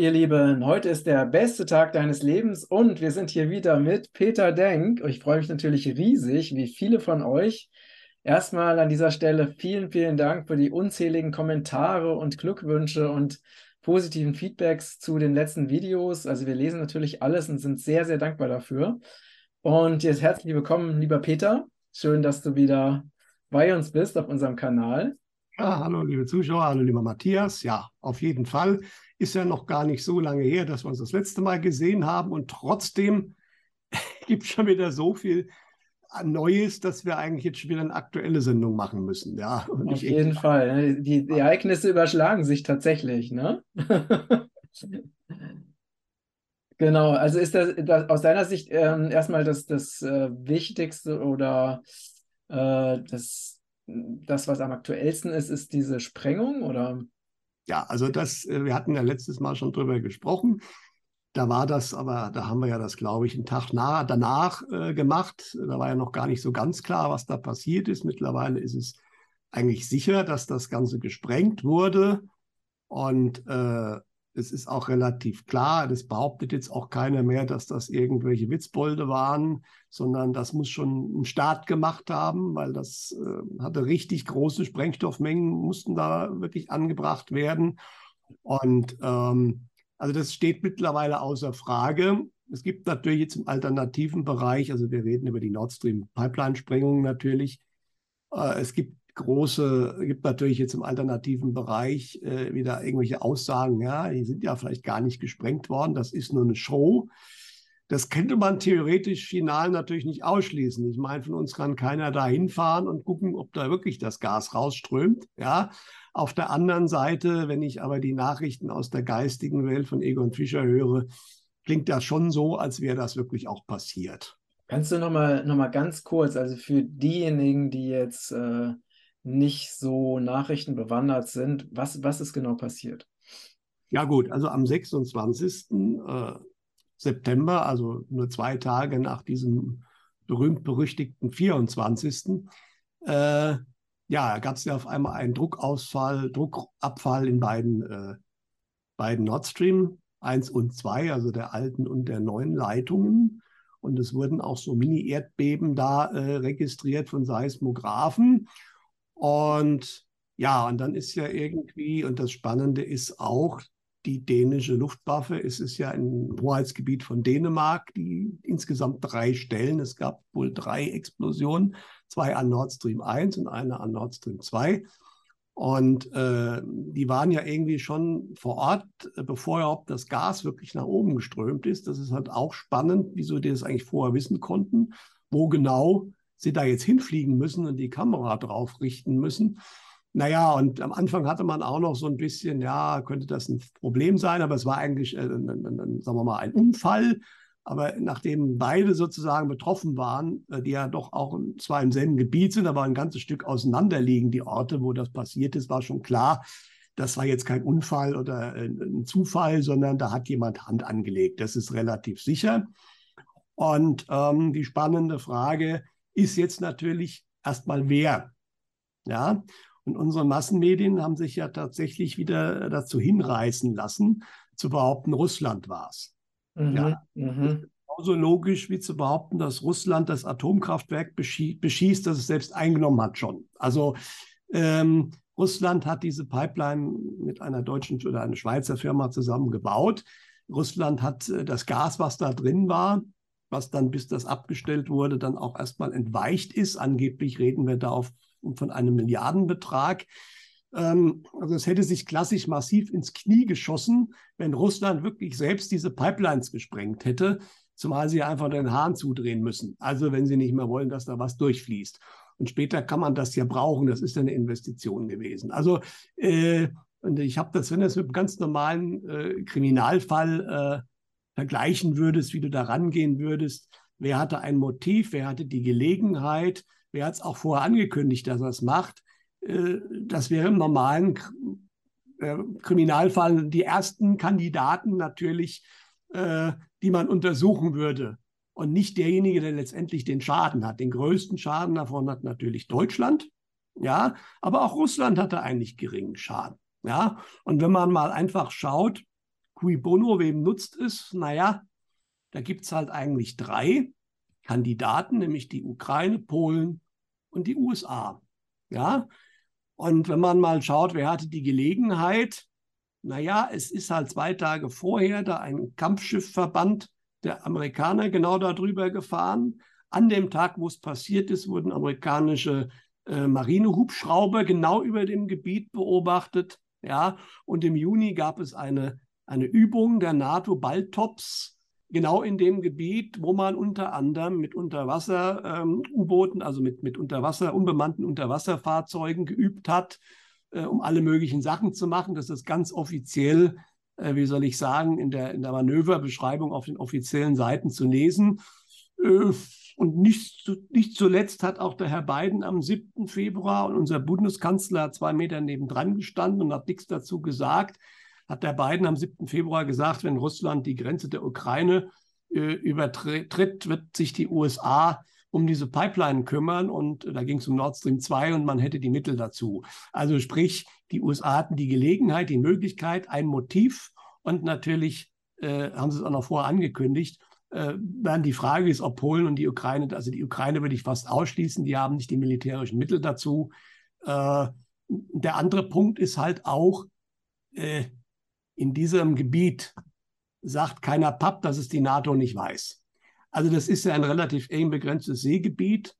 Ihr Lieben, heute ist der beste Tag deines Lebens und wir sind hier wieder mit Peter Denk. Ich freue mich natürlich riesig, wie viele von euch. Erstmal an dieser Stelle vielen, vielen Dank für die unzähligen Kommentare und Glückwünsche und positiven Feedbacks zu den letzten Videos. Also wir lesen natürlich alles und sind sehr, sehr dankbar dafür. Und jetzt herzlich willkommen, lieber Peter. Schön, dass du wieder bei uns bist auf unserem Kanal. Ja, hallo liebe Zuschauer, hallo lieber Matthias. Ja, auf jeden Fall ist ja noch gar nicht so lange her, dass wir uns das letzte Mal gesehen haben und trotzdem gibt es schon wieder so viel Neues, dass wir eigentlich jetzt schon wieder eine aktuelle Sendung machen müssen. Ja, Auf jeden Fall. Ne? Die, die, Ereignisse überschlagen sich tatsächlich, ne? genau, also ist das, das aus deiner Sicht ähm, erstmal das, das äh, Wichtigste oder äh, das, das, was am aktuellsten ist, ist diese Sprengung oder? Ja, also das, äh, wir hatten ja letztes Mal schon drüber gesprochen. Da war das, aber da haben wir ja das, glaube ich, einen Tag nah, danach äh, gemacht. Da war ja noch gar nicht so ganz klar, was da passiert ist. Mittlerweile ist es eigentlich sicher, dass das Ganze gesprengt wurde. Und äh, es ist auch relativ klar, das behauptet jetzt auch keiner mehr, dass das irgendwelche Witzbolde waren, sondern das muss schon ein Staat gemacht haben, weil das äh, hatte richtig große Sprengstoffmengen, mussten da wirklich angebracht werden. Und ähm, also das steht mittlerweile außer Frage. Es gibt natürlich jetzt im alternativen Bereich, also wir reden über die Nord Stream Pipeline-Sprengung natürlich. Äh, es gibt große, gibt natürlich jetzt im alternativen Bereich äh, wieder irgendwelche Aussagen, ja, die sind ja vielleicht gar nicht gesprengt worden, das ist nur eine Show. Das könnte man theoretisch final natürlich nicht ausschließen. Ich meine, von uns kann keiner da hinfahren und gucken, ob da wirklich das Gas rausströmt. Ja. Auf der anderen Seite, wenn ich aber die Nachrichten aus der geistigen Welt von Egon Fischer höre, klingt das schon so, als wäre das wirklich auch passiert. Kannst du nochmal noch mal ganz kurz, also für diejenigen, die jetzt äh, nicht so nachrichtenbewandert sind. Was, was ist genau passiert? Ja gut, also am 26. Äh, September, also nur zwei Tage nach diesem berühmt-berüchtigten 24. Äh, ja, gab es ja auf einmal einen Druckausfall, Druckabfall in beiden, äh, beiden Nord Stream 1 und 2, also der alten und der neuen Leitungen. Und es wurden auch so Mini-Erdbeben da äh, registriert von Seismographen. Und ja, und dann ist ja irgendwie, und das Spannende ist auch, die dänische Luftwaffe, es ist ja ein Hoheitsgebiet von Dänemark, die insgesamt drei Stellen, es gab wohl drei Explosionen, zwei an Nord Stream 1 und eine an Nord Stream 2. Und äh, die waren ja irgendwie schon vor Ort, bevor überhaupt das Gas wirklich nach oben geströmt ist. Das ist halt auch spannend, wieso die das eigentlich vorher wissen konnten, wo genau sie da jetzt hinfliegen müssen und die Kamera drauf richten müssen. Naja, und am Anfang hatte man auch noch so ein bisschen, ja, könnte das ein Problem sein, aber es war eigentlich, äh, ein, ein, ein, sagen wir mal, ein Unfall. Aber nachdem beide sozusagen betroffen waren, äh, die ja doch auch zwar im selben Gebiet sind, aber ein ganzes Stück auseinander liegen, die Orte, wo das passiert ist, war schon klar, das war jetzt kein Unfall oder äh, ein Zufall, sondern da hat jemand Hand angelegt. Das ist relativ sicher. Und ähm, die spannende Frage, ist jetzt natürlich erstmal wer. Ja, und unsere Massenmedien haben sich ja tatsächlich wieder dazu hinreißen lassen, zu behaupten, Russland war es. Mhm, ja, mhm. genauso logisch wie zu behaupten, dass Russland das Atomkraftwerk beschie beschießt, das es selbst eingenommen hat schon. Also ähm, Russland hat diese Pipeline mit einer deutschen oder einer Schweizer Firma zusammen gebaut. Russland hat äh, das Gas, was da drin war, was dann, bis das abgestellt wurde, dann auch erstmal entweicht ist. Angeblich reden wir da auf, von einem Milliardenbetrag. Ähm, also es hätte sich klassisch massiv ins Knie geschossen, wenn Russland wirklich selbst diese Pipelines gesprengt hätte, zumal sie einfach den Hahn zudrehen müssen. Also wenn sie nicht mehr wollen, dass da was durchfließt. Und später kann man das ja brauchen. Das ist eine Investition gewesen. Also äh, und ich habe das, wenn das mit einem ganz normalen äh, Kriminalfall äh, vergleichen würdest, wie du da rangehen würdest. Wer hatte ein Motiv, wer hatte die Gelegenheit, wer hat es auch vorher angekündigt, dass er es macht. Äh, das wäre im normalen äh, Kriminalfall die ersten Kandidaten natürlich, äh, die man untersuchen würde. Und nicht derjenige, der letztendlich den Schaden hat. Den größten Schaden davon hat natürlich Deutschland. Ja, aber auch Russland hatte eigentlich geringen Schaden. Ja, und wenn man mal einfach schaut, cui bono, wem nutzt es? Naja, da gibt es halt eigentlich drei Kandidaten, nämlich die Ukraine, Polen und die USA. Ja, und wenn man mal schaut, wer hatte die Gelegenheit, naja, es ist halt zwei Tage vorher da ein Kampfschiffverband der Amerikaner genau darüber gefahren. An dem Tag, wo es passiert ist, wurden amerikanische äh, Marinehubschrauber genau über dem Gebiet beobachtet. Ja, und im Juni gab es eine, eine Übung der NATO-Baltops genau in dem Gebiet, wo man unter anderem mit Unterwasser-U-Booten, ähm, also mit, mit Unterwasser, unbemannten Unterwasserfahrzeugen geübt hat, äh, um alle möglichen Sachen zu machen. Das ist ganz offiziell, äh, wie soll ich sagen, in der, in der Manöverbeschreibung auf den offiziellen Seiten zu lesen. Äh, und nicht, nicht zuletzt hat auch der Herr Biden am 7. Februar und unser Bundeskanzler zwei Meter nebendran gestanden und hat nichts dazu gesagt. Hat der Biden am 7. Februar gesagt, wenn Russland die Grenze der Ukraine äh, übertritt, wird sich die USA um diese Pipeline kümmern und da ging es um Nord Stream 2 und man hätte die Mittel dazu. Also sprich, die USA hatten die Gelegenheit, die Möglichkeit, ein Motiv und natürlich äh, haben sie es auch noch vorher angekündigt, äh, dann die Frage ist, ob Polen und die Ukraine, also die Ukraine würde ich fast ausschließen, die haben nicht die militärischen Mittel dazu. Äh, der andere Punkt ist halt auch, äh, in diesem Gebiet sagt keiner Papp, dass es die NATO nicht weiß. Also das ist ja ein relativ eng begrenztes Seegebiet,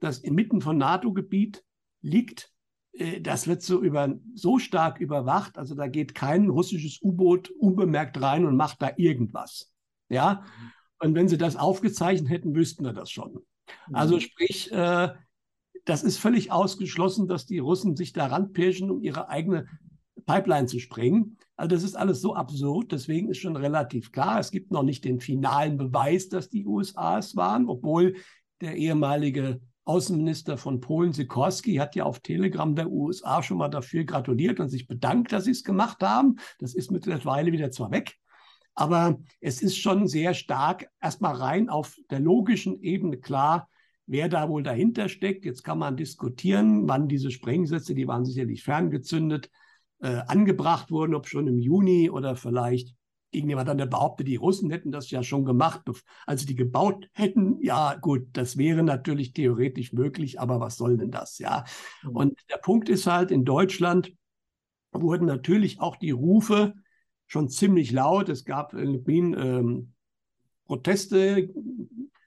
das inmitten von NATO-Gebiet liegt. Äh, das wird so, über, so stark überwacht, also da geht kein russisches U-Boot unbemerkt rein und macht da irgendwas. Ja, und wenn sie das aufgezeichnet hätten, wüssten wir das schon. Also mhm. sprich, äh, das ist völlig ausgeschlossen, dass die Russen sich da ranpirschen, um ihre eigene Pipeline zu sprengen. Also das ist alles so absurd. Deswegen ist schon relativ klar, es gibt noch nicht den finalen Beweis, dass die USA es waren, obwohl der ehemalige Außenminister von Polen, Sikorski, hat ja auf Telegram der USA schon mal dafür gratuliert und sich bedankt, dass sie es gemacht haben. Das ist mittlerweile wieder zwar weg, aber es ist schon sehr stark erstmal rein auf der logischen Ebene klar, wer da wohl dahinter steckt. Jetzt kann man diskutieren, wann diese Sprengsätze, die waren sicherlich ferngezündet, äh, angebracht wurden, ob schon im Juni oder vielleicht irgendjemand dann behauptet, die Russen hätten das ja schon gemacht, als sie die gebaut hätten. Ja, gut, das wäre natürlich theoretisch möglich, aber was soll denn das? Ja. Mhm. Und der Punkt ist halt, in Deutschland wurden natürlich auch die Rufe schon ziemlich laut. Es gab in Wien ähm, Proteste,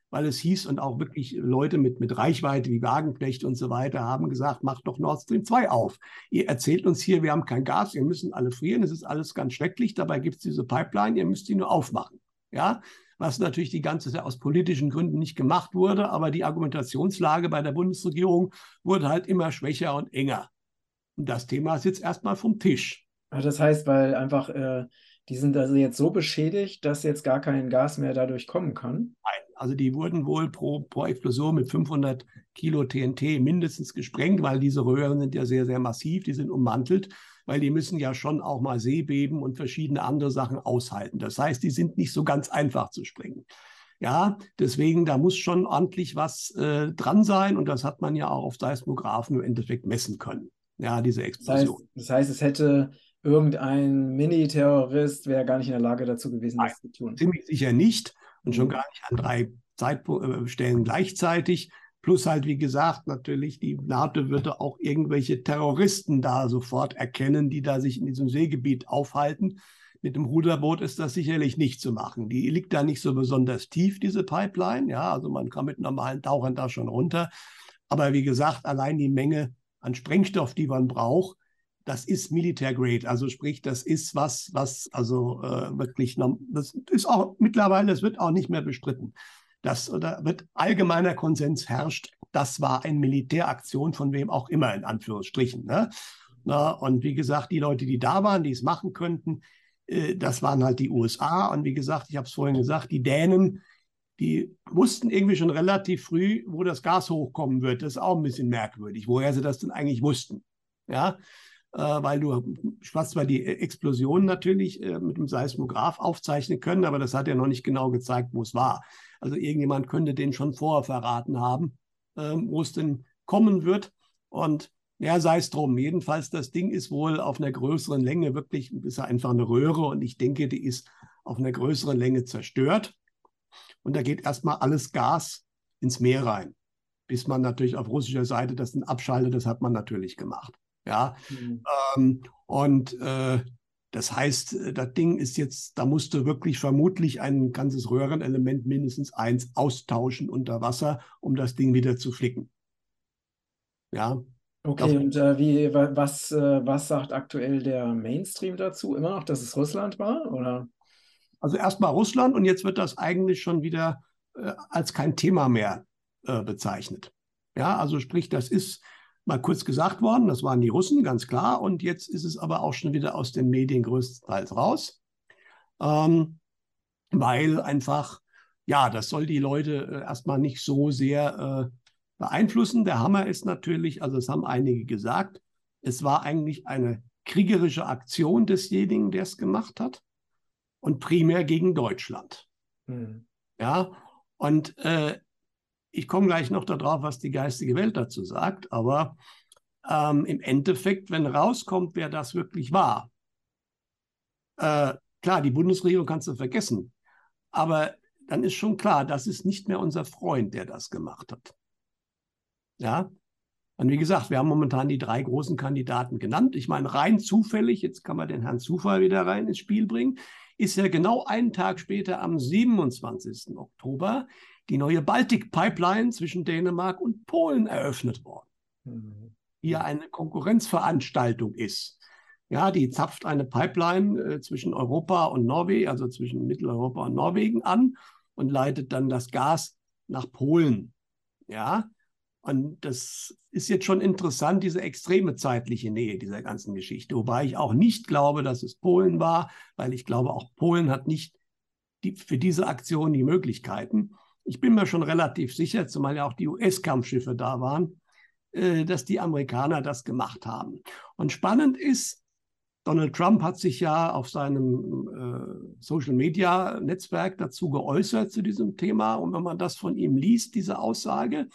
weil es hieß und auch wirklich Leute mit, mit Reichweite wie Wagenknecht und so weiter haben gesagt, macht doch Nord Stream 2 auf. Ihr erzählt uns hier, wir haben kein Gas, wir müssen alle frieren, es ist alles ganz schrecklich, dabei gibt es diese Pipeline, ihr müsst die nur aufmachen. Ja, was natürlich die ganze Zeit aus politischen Gründen nicht gemacht wurde, aber die Argumentationslage bei der Bundesregierung wurde halt immer schwächer und enger. Und das Thema ist jetzt erstmal vom Tisch. Das heißt, weil einfach äh, die sind also jetzt so beschädigt, dass jetzt gar kein Gas mehr dadurch kommen kann? Nein, also die wurden wohl pro, pro Explosion mit 500 Kilo TNT mindestens gesprengt, weil diese Röhren sind ja sehr, sehr massiv, die sind ummantelt, weil die müssen ja schon auch mal Seebeben und verschiedene andere Sachen aushalten. Das heißt, die sind nicht so ganz einfach zu sprengen. Ja, deswegen, da muss schon ordentlich was äh, dran sein und das hat man ja auch auf Seismographen im Endeffekt messen können. Ja, diese Explosion. Das heißt, das heißt es hätte irgendein Mini-Terrorist wäre gar nicht in der Lage dazu gewesen, Nein, das zu tun. Ziemlich sicher nicht und schon mhm. gar nicht an drei Zeitstellen gleichzeitig. Plus halt, wie gesagt, natürlich, die NATO würde auch irgendwelche Terroristen da sofort erkennen, die da sich in diesem Seegebiet aufhalten. Mit dem Ruderboot ist das sicherlich nicht zu machen. Die liegt da nicht so besonders tief, diese Pipeline. Ja, also man kann mit normalen Tauchern da schon runter. Aber wie gesagt, allein die Menge an Sprengstoff, die man braucht, das ist Militär Grade, also sprich, das ist was, was also äh, wirklich, das ist auch mittlerweile, es wird auch nicht mehr bestritten. Das oder wird allgemeiner Konsens herrscht, das war eine Militäraktion von wem auch immer, in Anführungsstrichen. Ne? Na, und wie gesagt, die Leute, die da waren, die es machen könnten, äh, das waren halt die USA. Und wie gesagt, ich habe es vorhin gesagt, die Dänen, die wussten irgendwie schon relativ früh, wo das Gas hochkommen wird. Das ist auch ein bisschen merkwürdig, woher sie das denn eigentlich wussten. Ja, weil du hast zwar die Explosion natürlich äh, mit dem Seismograph aufzeichnen können, aber das hat ja noch nicht genau gezeigt, wo es war. Also irgendjemand könnte den schon vorher verraten haben, ähm, wo es denn kommen wird. Und Ja, sei es drum. Jedenfalls, das Ding ist wohl auf einer größeren Länge wirklich, ist einfach eine Röhre und ich denke, die ist auf einer größeren Länge zerstört. Und da geht erstmal alles Gas ins Meer rein. Bis man natürlich auf russischer Seite das dann abschaltet, das hat man natürlich gemacht. Ja. Mhm. Ähm, und äh, das heißt, äh, das Ding ist jetzt, da musste wirklich vermutlich ein ganzes Röhrenelement mindestens eins austauschen unter Wasser, um das Ding wieder zu flicken. Ja. Okay, und äh, wie, was, äh, was sagt aktuell der Mainstream dazu? Immer noch, dass es Russland war? Oder? Also erstmal Russland und jetzt wird das eigentlich schon wieder äh, als kein Thema mehr äh, bezeichnet. Ja, also sprich, das ist mal kurz gesagt worden, das waren die Russen, ganz klar. Und jetzt ist es aber auch schon wieder aus den Medien größtenteils raus, ähm, weil einfach, ja, das soll die Leute äh, erstmal nicht so sehr äh, beeinflussen. Der Hammer ist natürlich, also es haben einige gesagt, es war eigentlich eine kriegerische Aktion desjenigen, der es gemacht hat und primär gegen Deutschland. Mhm. Ja, und äh, ich komme gleich noch darauf, was die geistige Welt dazu sagt, aber ähm, im Endeffekt, wenn rauskommt, wer das wirklich war, äh, klar, die Bundesregierung kannst du vergessen, aber dann ist schon klar, das ist nicht mehr unser Freund, der das gemacht hat. Ja, und wie gesagt, wir haben momentan die drei großen Kandidaten genannt. Ich meine, rein zufällig, jetzt kann man den Herrn Zufall wieder rein ins Spiel bringen, ist ja genau einen Tag später am 27. Oktober die neue Baltic-Pipeline zwischen Dänemark und Polen eröffnet worden, mhm. die ja eine Konkurrenzveranstaltung ist. Ja, die zapft eine Pipeline äh, zwischen Europa und Norwegen, also zwischen Mitteleuropa und Norwegen an und leitet dann das Gas nach Polen. Ja, und das ist jetzt schon interessant, diese extreme zeitliche Nähe dieser ganzen Geschichte. Wobei ich auch nicht glaube, dass es Polen war, weil ich glaube, auch Polen hat nicht die, für diese Aktion die Möglichkeiten. Ich bin mir schon relativ sicher, zumal ja auch die US-Kampfschiffe da waren, äh, dass die Amerikaner das gemacht haben. Und spannend ist, Donald Trump hat sich ja auf seinem äh, Social-Media-Netzwerk dazu geäußert zu diesem Thema. Und wenn man das von ihm liest, diese Aussage,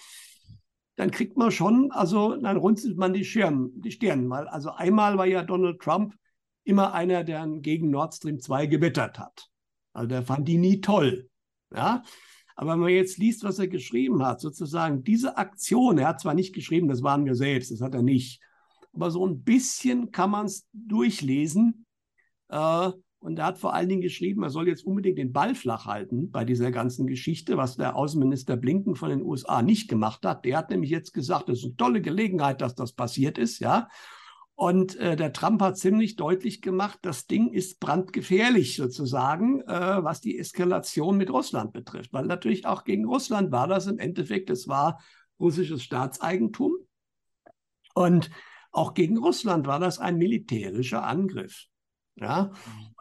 dann kriegt man schon, also dann runzelt man die, Schirm, die Stirn, weil also einmal war ja Donald Trump immer einer, der gegen Nord Stream 2 gewettert hat. Also der fand die nie toll. Ja, aber wenn man jetzt liest, was er geschrieben hat, sozusagen diese Aktion, er hat zwar nicht geschrieben, das waren wir selbst, das hat er nicht, aber so ein bisschen kann man es durchlesen. Äh, und er hat vor allen Dingen geschrieben, er soll jetzt unbedingt den Ball flach halten bei dieser ganzen Geschichte, was der Außenminister Blinken von den USA nicht gemacht hat. Der hat nämlich jetzt gesagt, es ist eine tolle Gelegenheit, dass das passiert ist, ja. Und äh, der Trump hat ziemlich deutlich gemacht, das Ding ist brandgefährlich sozusagen, äh, was die Eskalation mit Russland betrifft. Weil natürlich auch gegen Russland war das im Endeffekt, es war russisches Staatseigentum. Und auch gegen Russland war das ein militärischer Angriff. Ja,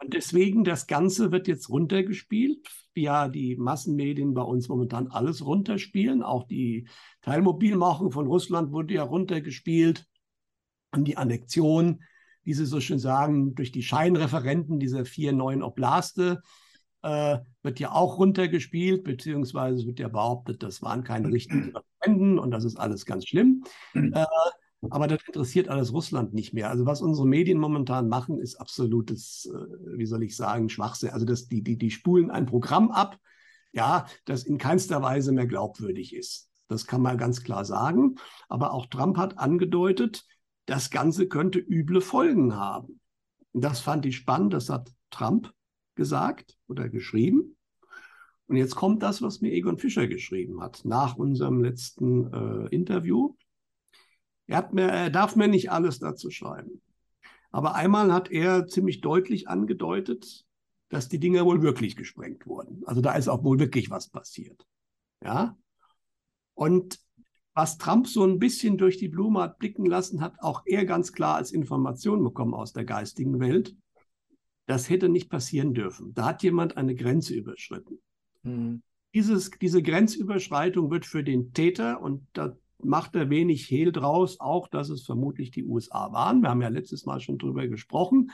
und deswegen das Ganze wird jetzt runtergespielt, ja die Massenmedien bei uns momentan alles runterspielen. Auch die Teilmobilmachung von Russland wurde ja runtergespielt an die Annexion, wie Sie so schön sagen, durch die Scheinreferenten dieser vier neuen Oblaste äh, wird ja auch runtergespielt, beziehungsweise wird ja behauptet, das waren keine richtigen Referenten und das ist alles ganz schlimm. Äh, aber das interessiert alles Russland nicht mehr. Also was unsere Medien momentan machen, ist absolutes, äh, wie soll ich sagen, Schwachsinn. Also das, die, die, die spulen ein Programm ab, ja, das in keinster Weise mehr glaubwürdig ist. Das kann man ganz klar sagen. Aber auch Trump hat angedeutet, das Ganze könnte üble Folgen haben. Das fand ich spannend, das hat Trump gesagt oder geschrieben. Und jetzt kommt das, was mir Egon Fischer geschrieben hat, nach unserem letzten äh, Interview. Er, hat mir, er darf mir nicht alles dazu schreiben. Aber einmal hat er ziemlich deutlich angedeutet, dass die Dinger wohl wirklich gesprengt wurden. Also da ist auch wohl wirklich was passiert. Ja. Und was Trump so ein bisschen durch die Blume hat blicken lassen, hat auch er ganz klar als Information bekommen aus der geistigen Welt. Das hätte nicht passieren dürfen. Da hat jemand eine Grenze überschritten. Mhm. Dieses, diese Grenzüberschreitung wird für den Täter, und da macht er wenig Hehl draus, auch dass es vermutlich die USA waren. Wir haben ja letztes Mal schon drüber gesprochen,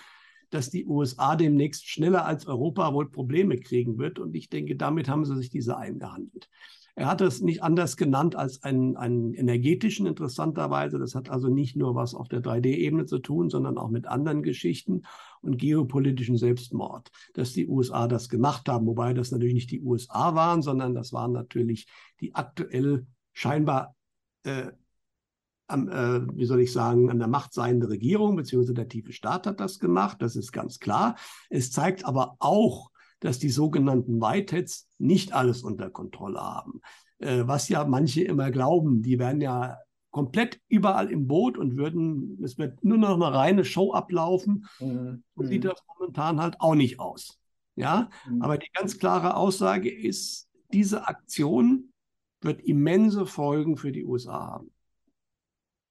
dass die USA demnächst schneller als Europa wohl Probleme kriegen wird. Und ich denke, damit haben sie sich diese eingehandelt. Er hat es nicht anders genannt als einen, einen energetischen, interessanterweise. Das hat also nicht nur was auf der 3D-Ebene zu tun, sondern auch mit anderen Geschichten und geopolitischen Selbstmord, dass die USA das gemacht haben, wobei das natürlich nicht die USA waren, sondern das waren natürlich die aktuell scheinbar äh, am, äh, wie soll ich sagen, an der Macht seiende Regierung, beziehungsweise der tiefe Staat hat das gemacht, das ist ganz klar. Es zeigt aber auch, dass die sogenannten Whiteheads nicht alles unter Kontrolle haben. Äh, was ja manche immer glauben, die werden ja komplett überall im Boot und würden, es wird nur noch eine reine Show ablaufen. Mhm. So sieht das momentan halt auch nicht aus. Ja, mhm. aber die ganz klare Aussage ist, diese Aktion wird immense Folgen für die USA haben.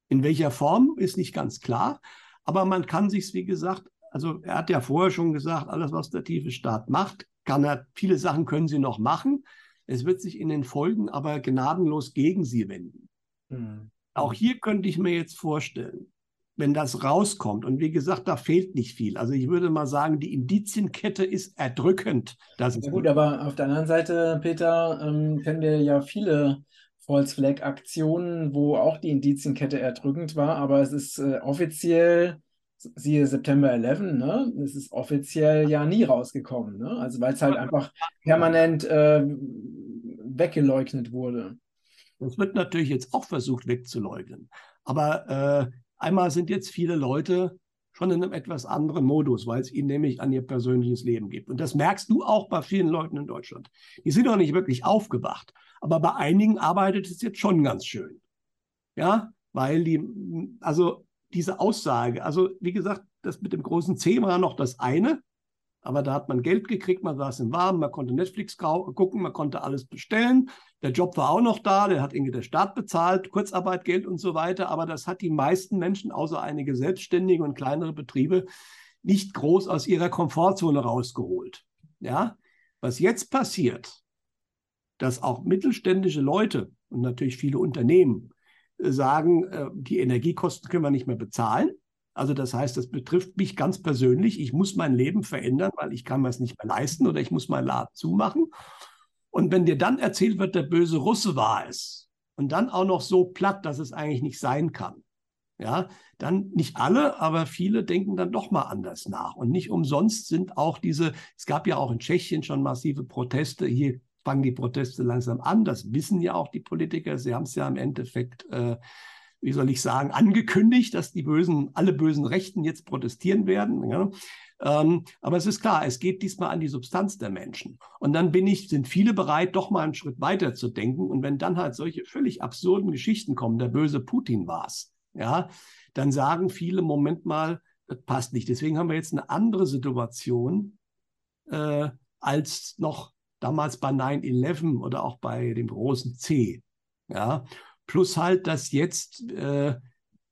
In welcher Form ist nicht ganz klar, aber man kann sich, wie gesagt, also er hat ja vorher schon gesagt, alles, was der tiefe Staat macht, kann er, viele Sachen können sie noch machen. Es wird sich in den Folgen aber gnadenlos gegen sie wenden. Mhm. Auch hier könnte ich mir jetzt vorstellen, wenn das rauskommt, und wie gesagt, da fehlt nicht viel. Also ich würde mal sagen, die Indizienkette ist erdrückend. Das ist ja gut, aber auf der anderen Seite, Peter, ähm, kennen wir ja viele False Flag Aktionen, wo auch die Indizienkette erdrückend war, aber es ist äh, offiziell, siehe September 11, ne? Es ist offiziell ja nie rausgekommen, ne? Also weil es halt einfach permanent äh, weggeleugnet wurde. Das wird natürlich jetzt auch versucht wegzuleugnen. Aber äh, einmal sind jetzt viele Leute schon in einem etwas anderen Modus, weil es ihnen nämlich an ihr persönliches Leben geht. Und das merkst du auch bei vielen Leuten in Deutschland. Die sind noch nicht wirklich aufgewacht, aber bei einigen arbeitet es jetzt schon ganz schön. Ja, weil die, also diese Aussage, also wie gesagt, das mit dem großen C war noch das eine, aber da hat man Geld gekriegt, man saß im Warmen, man konnte Netflix gucken, man konnte alles bestellen. Der Job war auch noch da, der hat irgendwie der Staat bezahlt, Kurzarbeitgeld und so weiter. Aber das hat die meisten Menschen, außer einige Selbstständige und kleinere Betriebe, nicht groß aus ihrer Komfortzone rausgeholt. Ja, was jetzt passiert, dass auch mittelständische Leute und natürlich viele Unternehmen sagen, äh, die Energiekosten können wir nicht mehr bezahlen. Also das heißt, das betrifft mich ganz persönlich. Ich muss mein Leben verändern, weil ich kann mir es nicht mehr leisten oder ich muss meinen Laden zumachen. Und wenn dir dann erzählt wird, der böse Russe war es und dann auch noch so platt, dass es eigentlich nicht sein kann, ja, dann nicht alle, aber viele denken dann doch mal anders nach. Und nicht umsonst sind auch diese, es gab ja auch in Tschechien schon massive Proteste. Hier fangen die Proteste langsam an. Das wissen ja auch die Politiker. Sie haben es ja im Endeffekt äh, wie soll ich sagen, angekündigt, dass die bösen, alle bösen Rechten jetzt protestieren werden. Ja. Ähm, aber es ist klar, es geht diesmal an die Substanz der Menschen. Und dann bin ich, sind viele bereit, doch mal einen Schritt weiter zu denken. Und wenn dann halt solche völlig absurden Geschichten kommen, der böse Putin war es, ja, dann sagen viele, Moment mal, das passt nicht. Deswegen haben wir jetzt eine andere Situation äh, als noch damals bei 9-11 oder auch bei dem großen C. Ja, Plus halt, dass jetzt, äh,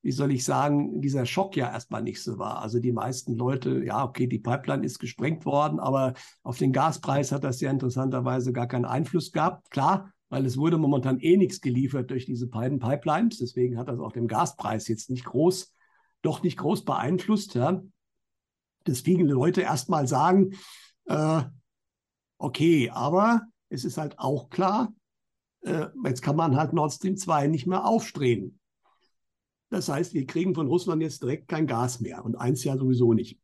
wie soll ich sagen, dieser Schock ja erstmal nicht so war. Also die meisten Leute, ja, okay, die Pipeline ist gesprengt worden, aber auf den Gaspreis hat das ja interessanterweise gar keinen Einfluss gehabt. Klar, weil es wurde momentan eh nichts geliefert durch diese beiden Pipelines. Deswegen hat das auch den Gaspreis jetzt nicht groß, doch nicht groß beeinflusst. Ja. Dass viele Leute erstmal sagen, äh, okay, aber es ist halt auch klar, äh, jetzt kann man halt Nord Stream 2 nicht mehr aufstreben. Das heißt, wir kriegen von Russland jetzt direkt kein Gas mehr und eins ja sowieso nicht.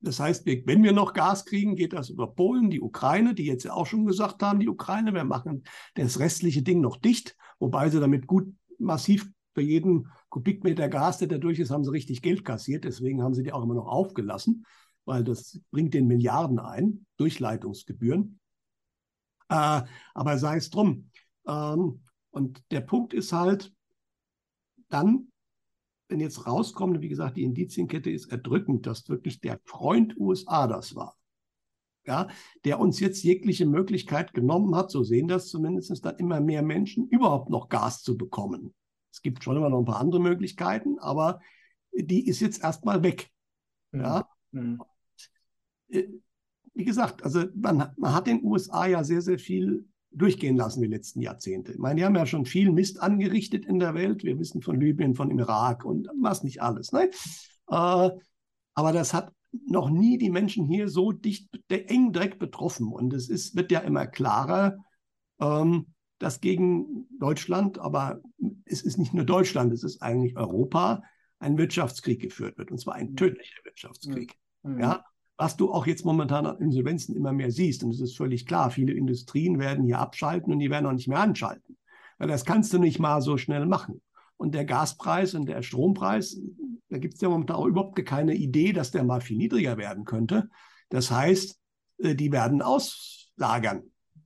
Das heißt, wir, wenn wir noch Gas kriegen, geht das über Polen, die Ukraine, die jetzt ja auch schon gesagt haben, die Ukraine, wir machen das restliche Ding noch dicht, wobei sie damit gut massiv für jeden Kubikmeter Gas, der da durch ist, haben sie richtig Geld kassiert. Deswegen haben sie die auch immer noch aufgelassen, weil das bringt den Milliarden ein, Durchleitungsgebühren. Äh, aber sei es drum, ähm, und der Punkt ist halt, dann, wenn jetzt rauskommt, wie gesagt, die Indizienkette ist erdrückend, dass wirklich der Freund USA das war. Ja, der uns jetzt jegliche Möglichkeit genommen hat, so sehen das zumindest dann immer mehr Menschen, überhaupt noch Gas zu bekommen. Es gibt schon immer noch ein paar andere Möglichkeiten, aber die ist jetzt erstmal weg. Mhm. Ja. Mhm. Äh, wie gesagt, also man, man hat den USA ja sehr, sehr viel durchgehen lassen die letzten Jahrzehnte. Ich meine, die haben ja schon viel Mist angerichtet in der Welt. Wir wissen von Libyen, von Irak und was nicht alles. Ne? Äh, aber das hat noch nie die Menschen hier so dicht, eng direkt betroffen. Und es ist, wird ja immer klarer, ähm, dass gegen Deutschland, aber es ist nicht nur Deutschland, es ist eigentlich Europa, ein Wirtschaftskrieg geführt wird, und zwar ein mhm. tödlicher Wirtschaftskrieg. Mhm. Ja, was du auch jetzt momentan an Insolvenzen immer mehr siehst, und es ist völlig klar, viele Industrien werden hier abschalten und die werden auch nicht mehr anschalten. Weil das kannst du nicht mal so schnell machen. Und der Gaspreis und der Strompreis, da gibt es ja momentan auch überhaupt keine Idee, dass der mal viel niedriger werden könnte. Das heißt, äh, die werden auslagern.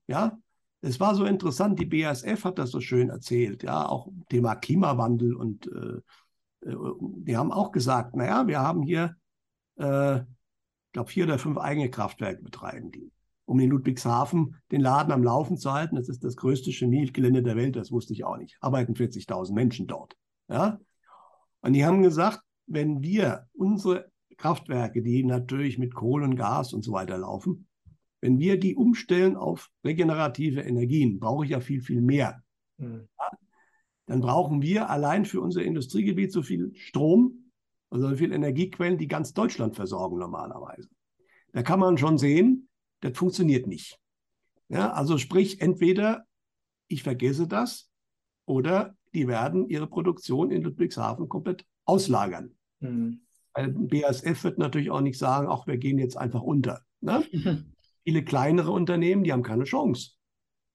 Ja, es war so interessant, die BASF hat das so schön erzählt, ja, auch Thema Klimawandel und äh, äh, die haben auch gesagt, naja, wir haben hier, äh, ich glaube, vier oder fünf eigene Kraftwerke betreiben die, um in Ludwigshafen den Laden am Laufen zu halten. Das ist das größte Chemiegelände der Welt, das wusste ich auch nicht. Arbeiten 40.000 Menschen dort. Ja? Und die haben gesagt, wenn wir unsere Kraftwerke, die natürlich mit Kohle und Gas und so weiter laufen, wenn wir die umstellen auf regenerative Energien, brauche ich ja viel, viel mehr. Mhm. Dann brauchen wir allein für unser Industriegebiet so viel Strom, also so viele Energiequellen, die ganz Deutschland versorgen normalerweise. Da kann man schon sehen, das funktioniert nicht. Ja, also sprich, entweder ich vergesse das oder die werden ihre Produktion in Ludwigshafen komplett auslagern. Mhm. Weil BASF wird natürlich auch nicht sagen, ach, wir gehen jetzt einfach unter. Ne? Viele kleinere Unternehmen, die haben keine Chance.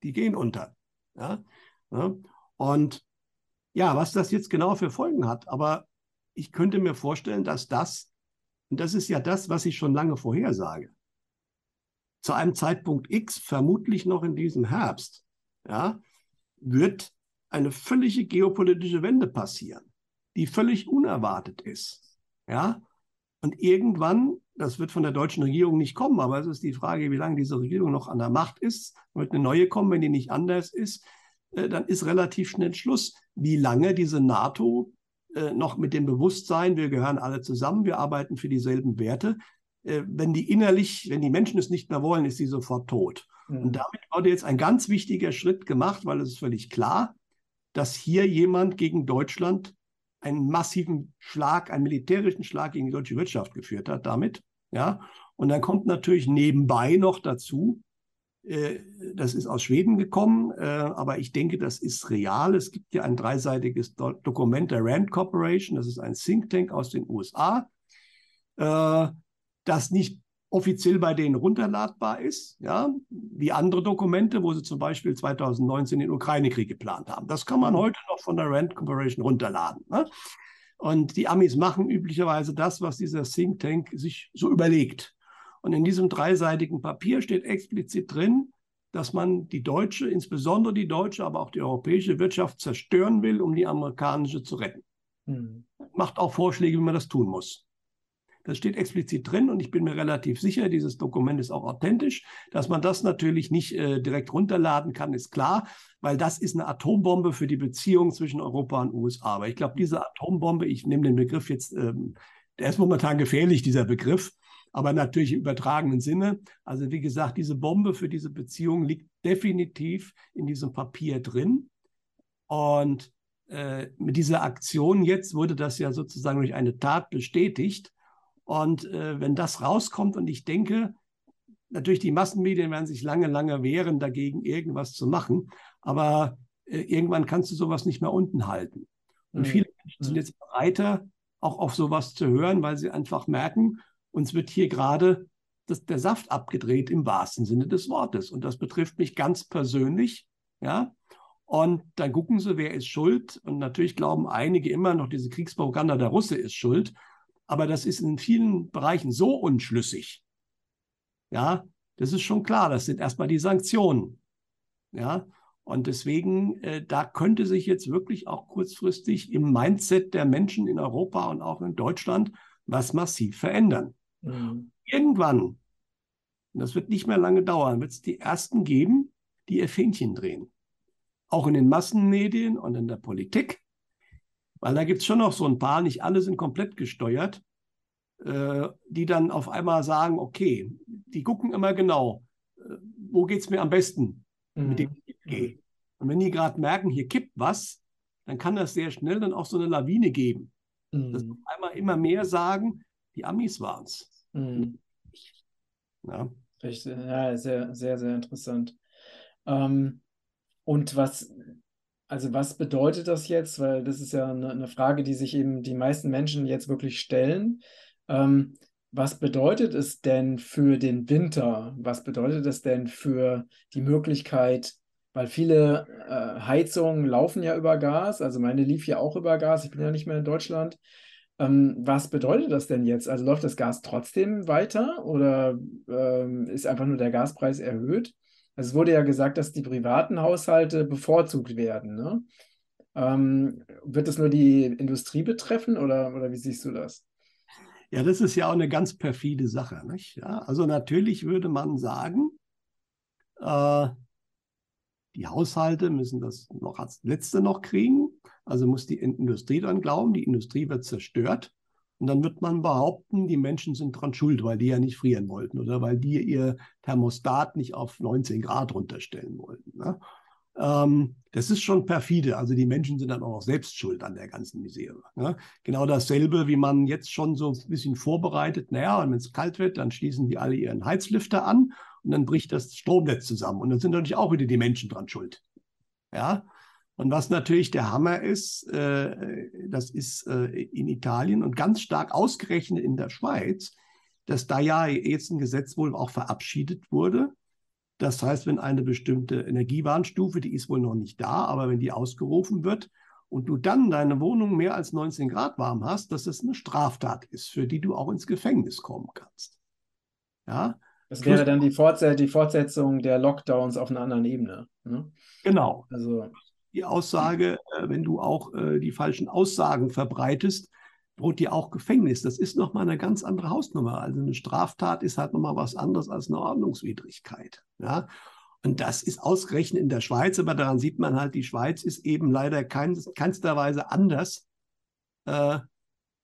Die gehen unter. Ja? ja? Und ja, was das jetzt genau für Folgen hat, aber ich könnte mir vorstellen, dass das, und das ist ja das, was ich schon lange vorhersage, zu einem Zeitpunkt X, vermutlich noch in diesem Herbst, ja, wird eine völlige geopolitische Wende passieren, die völlig unerwartet ist. Ja? Und irgendwann das wird von der deutschen Regierung nicht kommen, aber es ist die Frage, wie lange diese Regierung noch an der Macht ist. Wird eine neue kommen, wenn die nicht anders ist, äh, dann ist relativ schnell Schluss. Wie lange diese NATO äh, noch mit dem Bewusstsein, wir gehören alle zusammen, wir arbeiten für dieselben Werte, äh, wenn die innerlich, wenn die Menschen es nicht mehr wollen, ist sie sofort tot. Mhm. Und damit wurde jetzt ein ganz wichtiger Schritt gemacht, weil es ist völlig klar, dass hier jemand gegen Deutschland einen massiven Schlag, einen militärischen Schlag gegen die deutsche Wirtschaft geführt hat damit. Ja, und dann kommt natürlich nebenbei noch dazu, das ist aus Schweden gekommen, äh, aber ich denke, das ist real. Es gibt ja ein dreiseitiges Do Dokument der Rand Corporation, das ist ein Think Tank aus den USA, äh, das nicht offiziell bei denen runterladbar ist, ja, wie andere Dokumente, wo sie zum Beispiel 2019 den Ukraine-Krieg geplant haben. Das kann man mhm. heute noch von der Rand Corporation runterladen. Ne? Und die Amis machen üblicherweise das, was dieser Think Tank sich so überlegt. Und in diesem dreiseitigen Papier steht explizit drin, dass man die deutsche, insbesondere die deutsche, aber auch die europäische Wirtschaft zerstören will, um die amerikanische zu retten. Mhm. Macht auch Vorschläge, wie man das tun muss. Das steht explizit drin und ich bin mir relativ sicher, dieses Dokument ist auch authentisch. Dass man das natürlich nicht äh, direkt runterladen kann, ist klar, weil das ist eine Atombombe für die Beziehung zwischen Europa und USA. Aber ich glaube, diese Atombombe, ich nehme den Begriff jetzt, ähm, der ist momentan gefährlich, dieser Begriff, aber natürlich im übertragenen Sinne. Also wie gesagt, diese Bombe für diese Beziehung liegt definitiv in diesem Papier drin. Und äh, mit dieser Aktion jetzt wurde das ja sozusagen durch eine Tat bestätigt. Und äh, wenn das rauskommt und ich denke, natürlich die Massenmedien werden sich lange, lange wehren, dagegen irgendwas zu machen, aber äh, irgendwann kannst du sowas nicht mehr unten halten. Und mhm. viele Menschen sind jetzt bereiter, auch auf sowas zu hören, weil sie einfach merken, uns wird hier gerade das, der Saft abgedreht im wahrsten Sinne des Wortes. Und das betrifft mich ganz persönlich, ja. Und dann gucken sie, wer ist schuld. Und natürlich glauben einige immer noch, diese Kriegspropaganda der Russe ist schuld aber das ist in vielen Bereichen so unschlüssig. Ja, das ist schon klar. Das sind erstmal die Sanktionen. Ja, und deswegen, äh, da könnte sich jetzt wirklich auch kurzfristig im Mindset der Menschen in Europa und auch in Deutschland was massiv verändern. Mhm. Irgendwann, und das wird nicht mehr lange dauern, wird es die ersten geben, die ihr Fähnchen drehen. Auch in den Massenmedien und in der Politik. Weil da gibt es schon noch so ein paar, nicht alle sind komplett gesteuert, äh, die dann auf einmal sagen, okay, die gucken immer genau, äh, wo geht es mir am besten mhm. mit dem G. Und wenn die gerade merken, hier kippt was, dann kann das sehr schnell dann auch so eine Lawine geben. Mhm. Dass auf einmal immer mehr sagen, die Amis waren es. Mhm. Ja. ja, sehr, sehr, sehr interessant. Ähm, Und was, also was bedeutet das jetzt? Weil das ist ja eine, eine Frage, die sich eben die meisten Menschen jetzt wirklich stellen. Ähm, was bedeutet es denn für den Winter? Was bedeutet es denn für die Möglichkeit, weil viele äh, Heizungen laufen ja über Gas, also meine lief ja auch über Gas, ich bin ja nicht mehr in Deutschland. Ähm, was bedeutet das denn jetzt? Also läuft das Gas trotzdem weiter oder ähm, ist einfach nur der Gaspreis erhöht? Also es wurde ja gesagt, dass die privaten Haushalte bevorzugt werden. Ne? Ähm, wird das nur die Industrie betreffen oder, oder wie siehst du das? Ja, das ist ja auch eine ganz perfide Sache. Nicht? Ja, also natürlich würde man sagen, äh, die Haushalte müssen das noch als Letzte noch kriegen. Also muss die Industrie dann glauben, die Industrie wird zerstört. Und dann wird man behaupten, die Menschen sind dran schuld, weil die ja nicht frieren wollten oder weil die ihr Thermostat nicht auf 19 Grad runterstellen wollten. Ne? Ähm, das ist schon perfide. Also die Menschen sind dann auch selbst schuld an der ganzen Misere. Ne? Genau dasselbe, wie man jetzt schon so ein bisschen vorbereitet. Naja, wenn es kalt wird, dann schließen die alle ihren Heizlüfter an und dann bricht das Stromnetz zusammen. Und dann sind natürlich auch wieder die Menschen dran schuld. Ja, und was natürlich der Hammer ist, äh, das ist äh, in Italien und ganz stark ausgerechnet in der Schweiz, dass da ja jetzt ein Gesetz wohl auch verabschiedet wurde. Das heißt, wenn eine bestimmte Energiewarnstufe, die ist wohl noch nicht da, aber wenn die ausgerufen wird und du dann deine Wohnung mehr als 19 Grad warm hast, dass es eine Straftat ist, für die du auch ins Gefängnis kommen kannst. Ja. Das wäre dann die, Fortset die Fortsetzung der Lockdowns auf einer anderen Ebene. Ne? Genau. Also die Aussage, äh, wenn du auch äh, die falschen Aussagen verbreitest, droht dir auch Gefängnis. Das ist nochmal eine ganz andere Hausnummer. Also eine Straftat ist halt nochmal was anderes als eine Ordnungswidrigkeit. Ja? Und das ist ausgerechnet in der Schweiz, aber daran sieht man halt, die Schweiz ist eben leider kein, keinster Weise anders äh,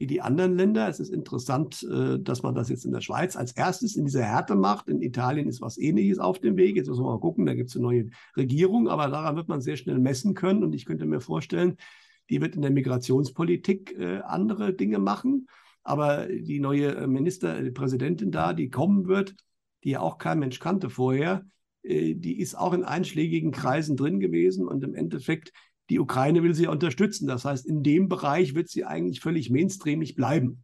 wie die anderen Länder. Es ist interessant, äh, dass man das jetzt in der Schweiz als erstes in dieser Härte macht. In Italien ist was Ähnliches auf dem Weg. Jetzt müssen wir mal gucken, da gibt es eine neue Regierung, aber daran wird man sehr schnell messen können. Und ich könnte mir vorstellen, die wird in der Migrationspolitik äh, andere Dinge machen. Aber die neue äh, Minister, die Präsidentin da, die kommen wird, die ja auch kein Mensch kannte vorher, die ist auch in einschlägigen Kreisen drin gewesen und im Endeffekt die Ukraine will sie unterstützen. Das heißt, in dem Bereich wird sie eigentlich völlig mainstreamig bleiben.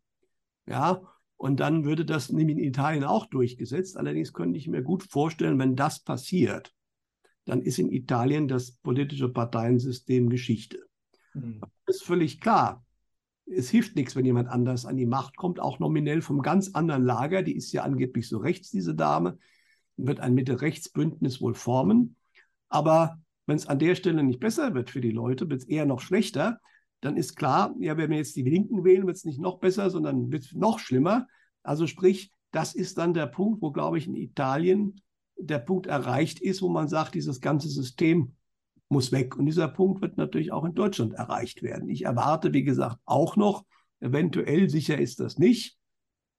Ja, und dann würde das nämlich in Italien auch durchgesetzt. Allerdings könnte ich mir gut vorstellen, wenn das passiert, dann ist in Italien das politische Parteiensystem Geschichte. Mhm. Das ist völlig klar. Es hilft nichts, wenn jemand anders an die Macht kommt, auch nominell vom ganz anderen Lager. Die ist ja angeblich so rechts, diese Dame, wird ein Mitte-Rechts-Bündnis wohl formen. Aber wenn es an der Stelle nicht besser wird für die Leute, wird es eher noch schlechter, dann ist klar, ja, wenn wir jetzt die Linken wählen, wird es nicht noch besser, sondern wird es noch schlimmer. Also sprich, das ist dann der Punkt, wo, glaube ich, in Italien der Punkt erreicht ist, wo man sagt, dieses ganze System muss weg. Und dieser Punkt wird natürlich auch in Deutschland erreicht werden. Ich erwarte, wie gesagt, auch noch, eventuell sicher ist das nicht,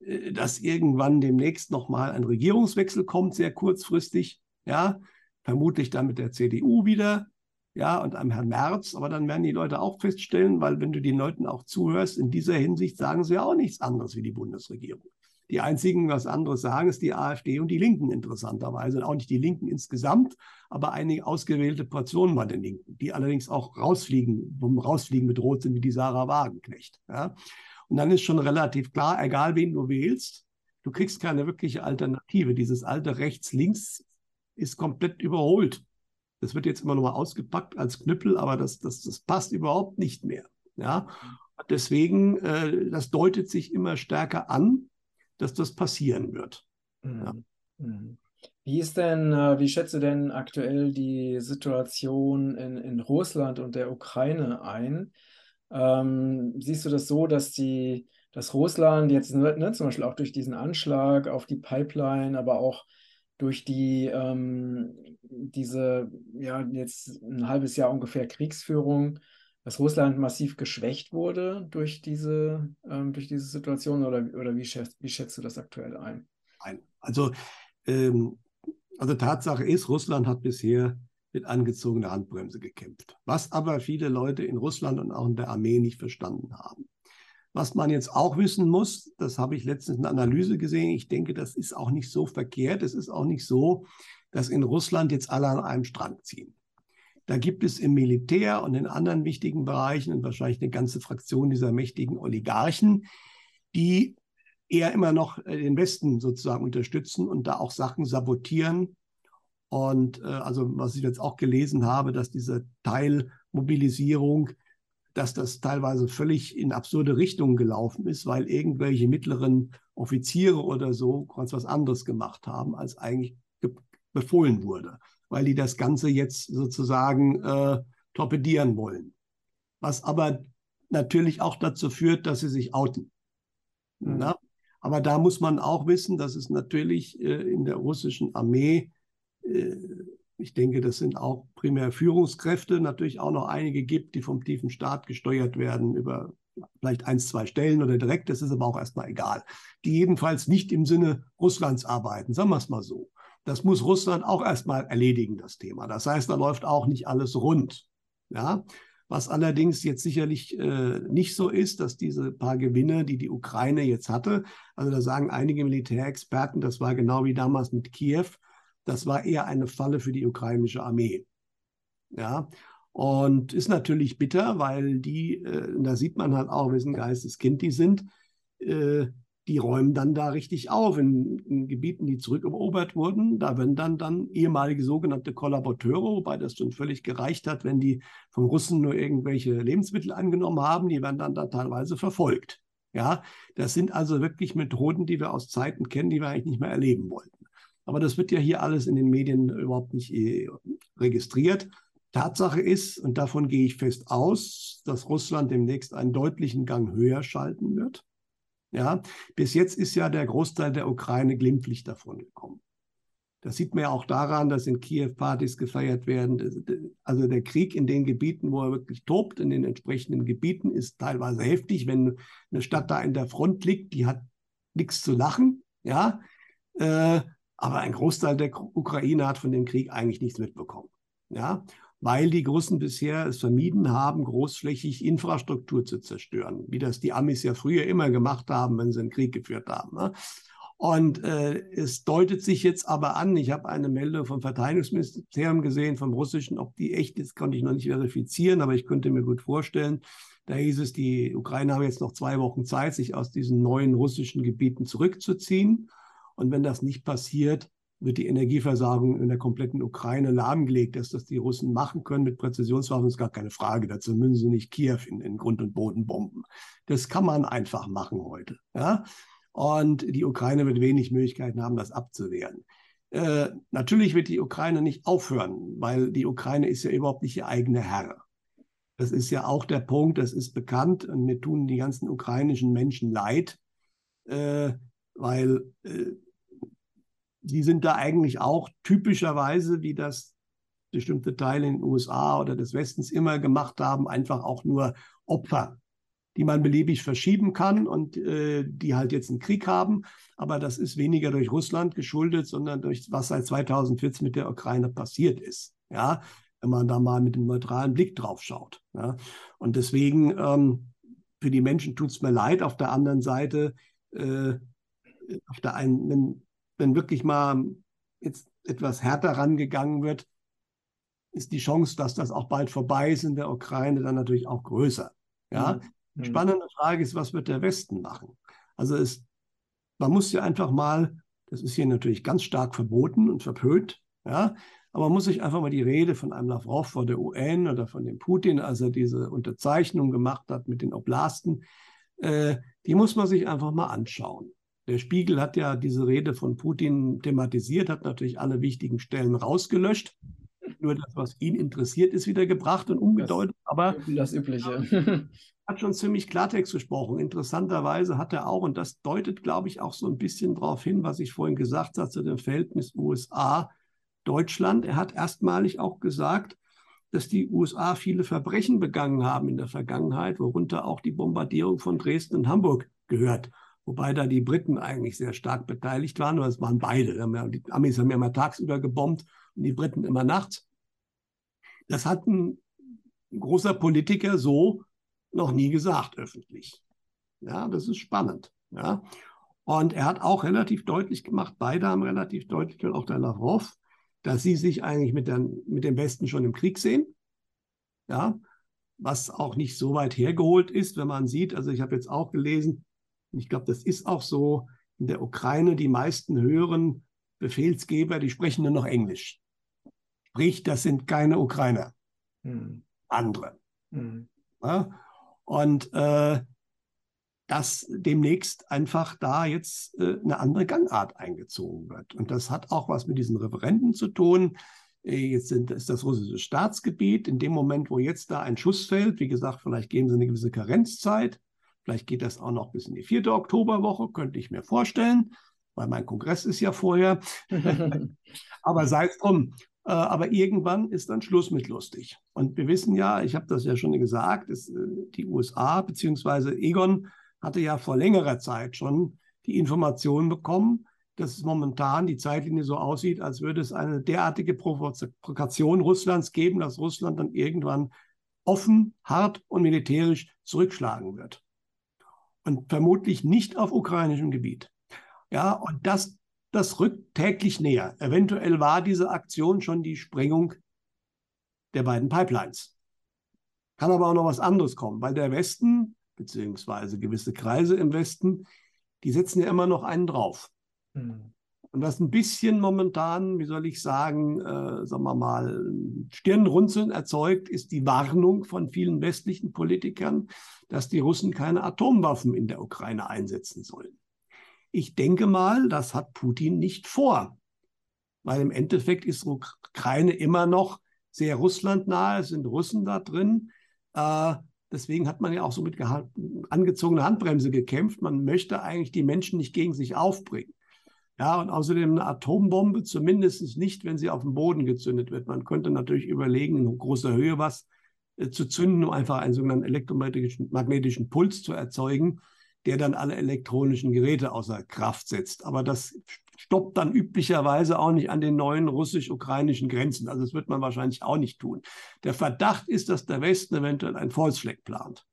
äh, dass irgendwann demnächst nochmal ein Regierungswechsel kommt, sehr kurzfristig. Ja, vermutlich dann mit der CDU wieder, ja, und einem Herrn Merz. Aber dann werden die Leute auch feststellen, weil wenn du den Leuten auch zuhörst, in dieser Hinsicht sagen sie ja auch nichts anderes wie die Bundesregierung. Die einzigen, was anderes sagen, ist die AfD und die Linken interessanterweise. Und auch nicht die Linken insgesamt, aber einige ausgewählte Portionen bei den Linken, die allerdings auch rausfliegen, vom Rausfliegen bedroht sind, wie die Sarah Wagenknecht. Ja. Und dann ist schon relativ klar, egal wen du wählst, du kriegst keine wirkliche Alternative. Dieses alte Rechts-Links ist komplett überholt. Das wird jetzt immer noch mal ausgepackt als Knüppel, aber das, das, das passt überhaupt nicht mehr. Ja? Deswegen, äh, das deutet sich immer stärker an, dass das passieren wird. Mhm. Ja. Mhm. Wie ist denn, äh, wie schätzt du denn aktuell die Situation in, in Russland und der Ukraine ein? Ähm, siehst du das so, dass die, dass Russland jetzt ne, zum Beispiel auch durch diesen Anschlag auf die Pipeline, aber auch durch die ähm, diese, ja, jetzt ein halbes Jahr ungefähr Kriegsführung, dass Russland massiv geschwächt wurde durch diese, ähm, durch diese Situation oder, oder wie, schätzt, wie schätzt du das aktuell ein? Nein, also, ähm, also Tatsache ist, Russland hat bisher mit angezogener Handbremse gekämpft. Was aber viele Leute in Russland und auch in der Armee nicht verstanden haben. Was man jetzt auch wissen muss, das habe ich letztens in einer Analyse gesehen, ich denke, das ist auch nicht so verkehrt. Es ist auch nicht so, dass in Russland jetzt alle an einem Strang ziehen. Da gibt es im Militär und in anderen wichtigen Bereichen und wahrscheinlich eine ganze Fraktion dieser mächtigen Oligarchen, die eher immer noch äh, den Westen sozusagen unterstützen und da auch Sachen sabotieren. Und äh, also was ich jetzt auch gelesen habe, dass diese Teilmobilisierung, dass das teilweise völlig in absurde Richtungen gelaufen ist, weil irgendwelche mittleren Offiziere oder so ganz was anderes gemacht haben, als eigentlich befohlen wurde, weil die das Ganze jetzt sozusagen äh, torpedieren wollen. Was aber natürlich auch dazu führt, dass sie sich outen. Mhm. Aber da muss man auch wissen, dass es natürlich äh, in der russischen Armee, äh, ich denke, das sind auch primär Führungskräfte, natürlich auch noch einige gibt, die vom tiefen Staat gesteuert werden über vielleicht ein, zwei Stellen oder direkt, das ist aber auch erstmal egal. Die jedenfalls nicht im Sinne Russlands arbeiten, sagen wir es mal so. Das muss Russland auch erstmal erledigen, das Thema. Das heißt, da läuft auch nicht alles rund. Ja, was allerdings jetzt sicherlich äh, nicht so ist, dass diese paar Gewinne, die die Ukraine jetzt hatte, also da sagen einige Militärexperten, das war genau wie damals mit Kiew, das war eher eine Falle für die ukrainische Armee. Ja, und ist natürlich bitter, weil die, äh, da sieht man halt auch, wessen Geisteskind die sind, äh, die räumen dann da richtig auf in, in, Gebieten, die zurückerobert wurden. Da werden dann, dann ehemalige sogenannte Kollaborateure, wobei das schon völlig gereicht hat, wenn die vom Russen nur irgendwelche Lebensmittel angenommen haben, die werden dann da teilweise verfolgt. Ja, das sind also wirklich Methoden, die wir aus Zeiten kennen, die wir eigentlich nicht mehr erleben wollten. Aber das wird ja hier alles in den Medien überhaupt nicht äh, registriert. Tatsache ist, und davon gehe ich fest aus, dass Russland demnächst einen deutlichen Gang höher schalten wird. Ja, bis jetzt ist ja der Großteil der Ukraine glimpflich davon gekommen. Das sieht man ja auch daran, dass in Kiew Partys gefeiert werden. Also der Krieg in den Gebieten, wo er wirklich tobt, in den entsprechenden Gebieten, ist teilweise heftig. Wenn eine Stadt da in der Front liegt, die hat nichts zu lachen, ja. Äh, aber ein Großteil der Ukraine hat von dem Krieg eigentlich nichts mitbekommen, ja weil die Russen bisher es vermieden haben, großflächig Infrastruktur zu zerstören, wie das die Amis ja früher immer gemacht haben, wenn sie einen Krieg geführt haben. Ne? Und äh, es deutet sich jetzt aber an, ich habe eine Meldung vom Verteidigungsministerium gesehen, vom russischen, ob die echt ist, konnte ich noch nicht verifizieren, aber ich könnte mir gut vorstellen, da hieß es, die Ukraine habe jetzt noch zwei Wochen Zeit, sich aus diesen neuen russischen Gebieten zurückzuziehen. Und wenn das nicht passiert, wird die Energieversorgung in der kompletten Ukraine lahmgelegt. Dass das die Russen machen können mit Präzisionswaffen, ist gar keine Frage. Dazu müssen sie nicht Kiew in, in Grund und Boden bomben. Das kann man einfach machen heute. Ja? Und die Ukraine wird wenig Möglichkeiten haben, das abzuwehren. Äh, natürlich wird die Ukraine nicht aufhören, weil die Ukraine ist ja überhaupt nicht ihr eigener Herr. Das ist ja auch der Punkt, das ist bekannt und mir tun die ganzen ukrainischen Menschen leid, äh, weil äh, die sind da eigentlich auch typischerweise, wie das bestimmte Teile in den USA oder des Westens immer gemacht haben, einfach auch nur Opfer, die man beliebig verschieben kann und äh, die halt jetzt einen Krieg haben. Aber das ist weniger durch Russland geschuldet, sondern durch was seit 2014 mit der Ukraine passiert ist. Ja, wenn man da mal mit einem neutralen Blick drauf schaut. Ja. Und deswegen, ähm, für die Menschen tut es mir leid. Auf der anderen Seite, äh, auf der einen, wenn wirklich mal jetzt etwas härter rangegangen wird, ist die Chance, dass das auch bald vorbei ist in der Ukraine, dann natürlich auch größer. Ja, mhm. die spannende Frage ist, was wird der Westen machen? Also es, man muss ja einfach mal, das ist hier natürlich ganz stark verboten und verpönt, ja, aber man muss sich einfach mal die Rede von einem Lavrov vor der UN oder von dem Putin, als er diese Unterzeichnung gemacht hat mit den Oblasten, äh, die muss man sich einfach mal anschauen. Der Spiegel hat ja diese Rede von Putin thematisiert, hat natürlich alle wichtigen Stellen rausgelöscht. Nur das, was ihn interessiert, ist wieder gebracht und umgedeutet. Das, aber das Übliche. hat schon ziemlich Klartext gesprochen. Interessanterweise hat er auch, und das deutet, glaube ich, auch so ein bisschen darauf hin, was ich vorhin gesagt habe zu dem Verhältnis USA-Deutschland. Er hat erstmalig auch gesagt, dass die USA viele Verbrechen begangen haben in der Vergangenheit, worunter auch die Bombardierung von Dresden und Hamburg gehört wobei da die Briten eigentlich sehr stark beteiligt waren, weil es waren beide. Die Amis haben ja immer tagsüber gebombt und die Briten immer nachts. Das hat ein großer Politiker so noch nie gesagt öffentlich. Ja, das ist spannend. Ja. Und er hat auch relativ deutlich gemacht, beide haben relativ deutlich, und auch der Lavrov, dass sie sich eigentlich mit, der, mit dem Westen schon im Krieg sehen. ja, was auch nicht so weit hergeholt ist, wenn man sieht, also ich habe jetzt auch gelesen, und ich glaube, das ist auch so, in der Ukraine die meisten höheren Befehlsgeber, die sprechen nur noch Englisch. Sprich, das sind keine Ukrainer, hm. andere. Hm. Ja? Und äh, dass demnächst einfach da jetzt äh, eine andere Gangart eingezogen wird. Und das hat auch was mit diesen Referenten zu tun. Äh, jetzt sind, ist das russische Staatsgebiet. In dem Moment, wo jetzt da ein Schuss fällt, wie gesagt, vielleicht geben sie eine gewisse Karenzzeit. Vielleicht geht das auch noch bis in die vierte Oktoberwoche, könnte ich mir vorstellen, weil mein Kongress ist ja vorher. Aber sei es drum. Äh, aber irgendwann ist dann Schluss mit lustig. Und wir wissen ja, ich habe das ja schon gesagt, ist, äh, die USA bzw. Egon hatte ja vor längerer Zeit schon die Information bekommen, dass es momentan die Zeitlinie so aussieht, als würde es eine derartige Provokation Russlands geben, dass Russland dann irgendwann offen, hart und militärisch zurückschlagen wird. Und vermutlich nicht auf ukrainischem Gebiet. Ja, und das, das rückt täglich näher. Eventuell war diese Aktion schon die Sprengung der beiden Pipelines. Kann aber auch noch was anderes kommen, weil der Westen beziehungsweise gewisse Kreise im Westen, die setzen ja immer noch einen drauf. Mhm. Und was ein bisschen momentan, wie soll ich sagen, äh, sagen wir mal, Stirnrunzeln erzeugt, ist die Warnung von vielen westlichen Politikern, dass die Russen keine Atomwaffen in der Ukraine einsetzen sollen. Ich denke mal, das hat Putin nicht vor, weil im Endeffekt ist Ukraine immer noch sehr russlandnah, es sind Russen da drin. Äh, Deswegen hat man ja auch so mit angezogener Handbremse gekämpft. Man möchte eigentlich die Menschen nicht gegen sich aufbringen. Ja, und außerdem eine Atombombe, zumindest nicht, wenn sie auf dem Boden gezündet wird. Man könnte natürlich überlegen, in großer Höhe was äh, zu zünden, um einfach einen sogenannten elektromagnetischen magnetischen Puls zu erzeugen, der dann alle elektronischen Geräte außer Kraft setzt. Aber das stoppt dann üblicherweise auch nicht an den neuen russisch-ukrainischen Grenzen. Also das wird man wahrscheinlich auch nicht tun. Der Verdacht ist, dass der Westen eventuell einen Volksfleck plant.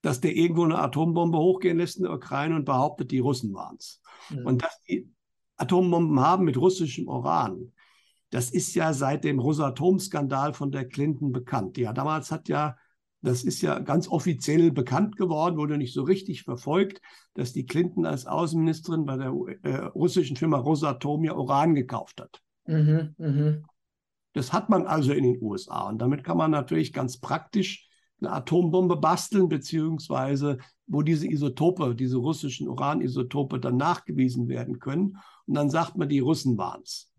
Dass der irgendwo eine Atombombe hochgehen lässt in der Ukraine und behauptet, die Russen waren es. Mhm. Und dass die Atombomben haben mit russischem Uran, das ist ja seit dem Rosatom-Skandal von der Clinton bekannt. Ja, damals hat ja das ist ja ganz offiziell bekannt geworden, wurde nicht so richtig verfolgt, dass die Clinton als Außenministerin bei der äh, russischen Firma Rosatom ja Uran gekauft hat. Mhm, mh. Das hat man also in den USA und damit kann man natürlich ganz praktisch eine Atombombe basteln, beziehungsweise wo diese Isotope, diese russischen Uranisotope dann nachgewiesen werden können. Und dann sagt man, die Russen waren es.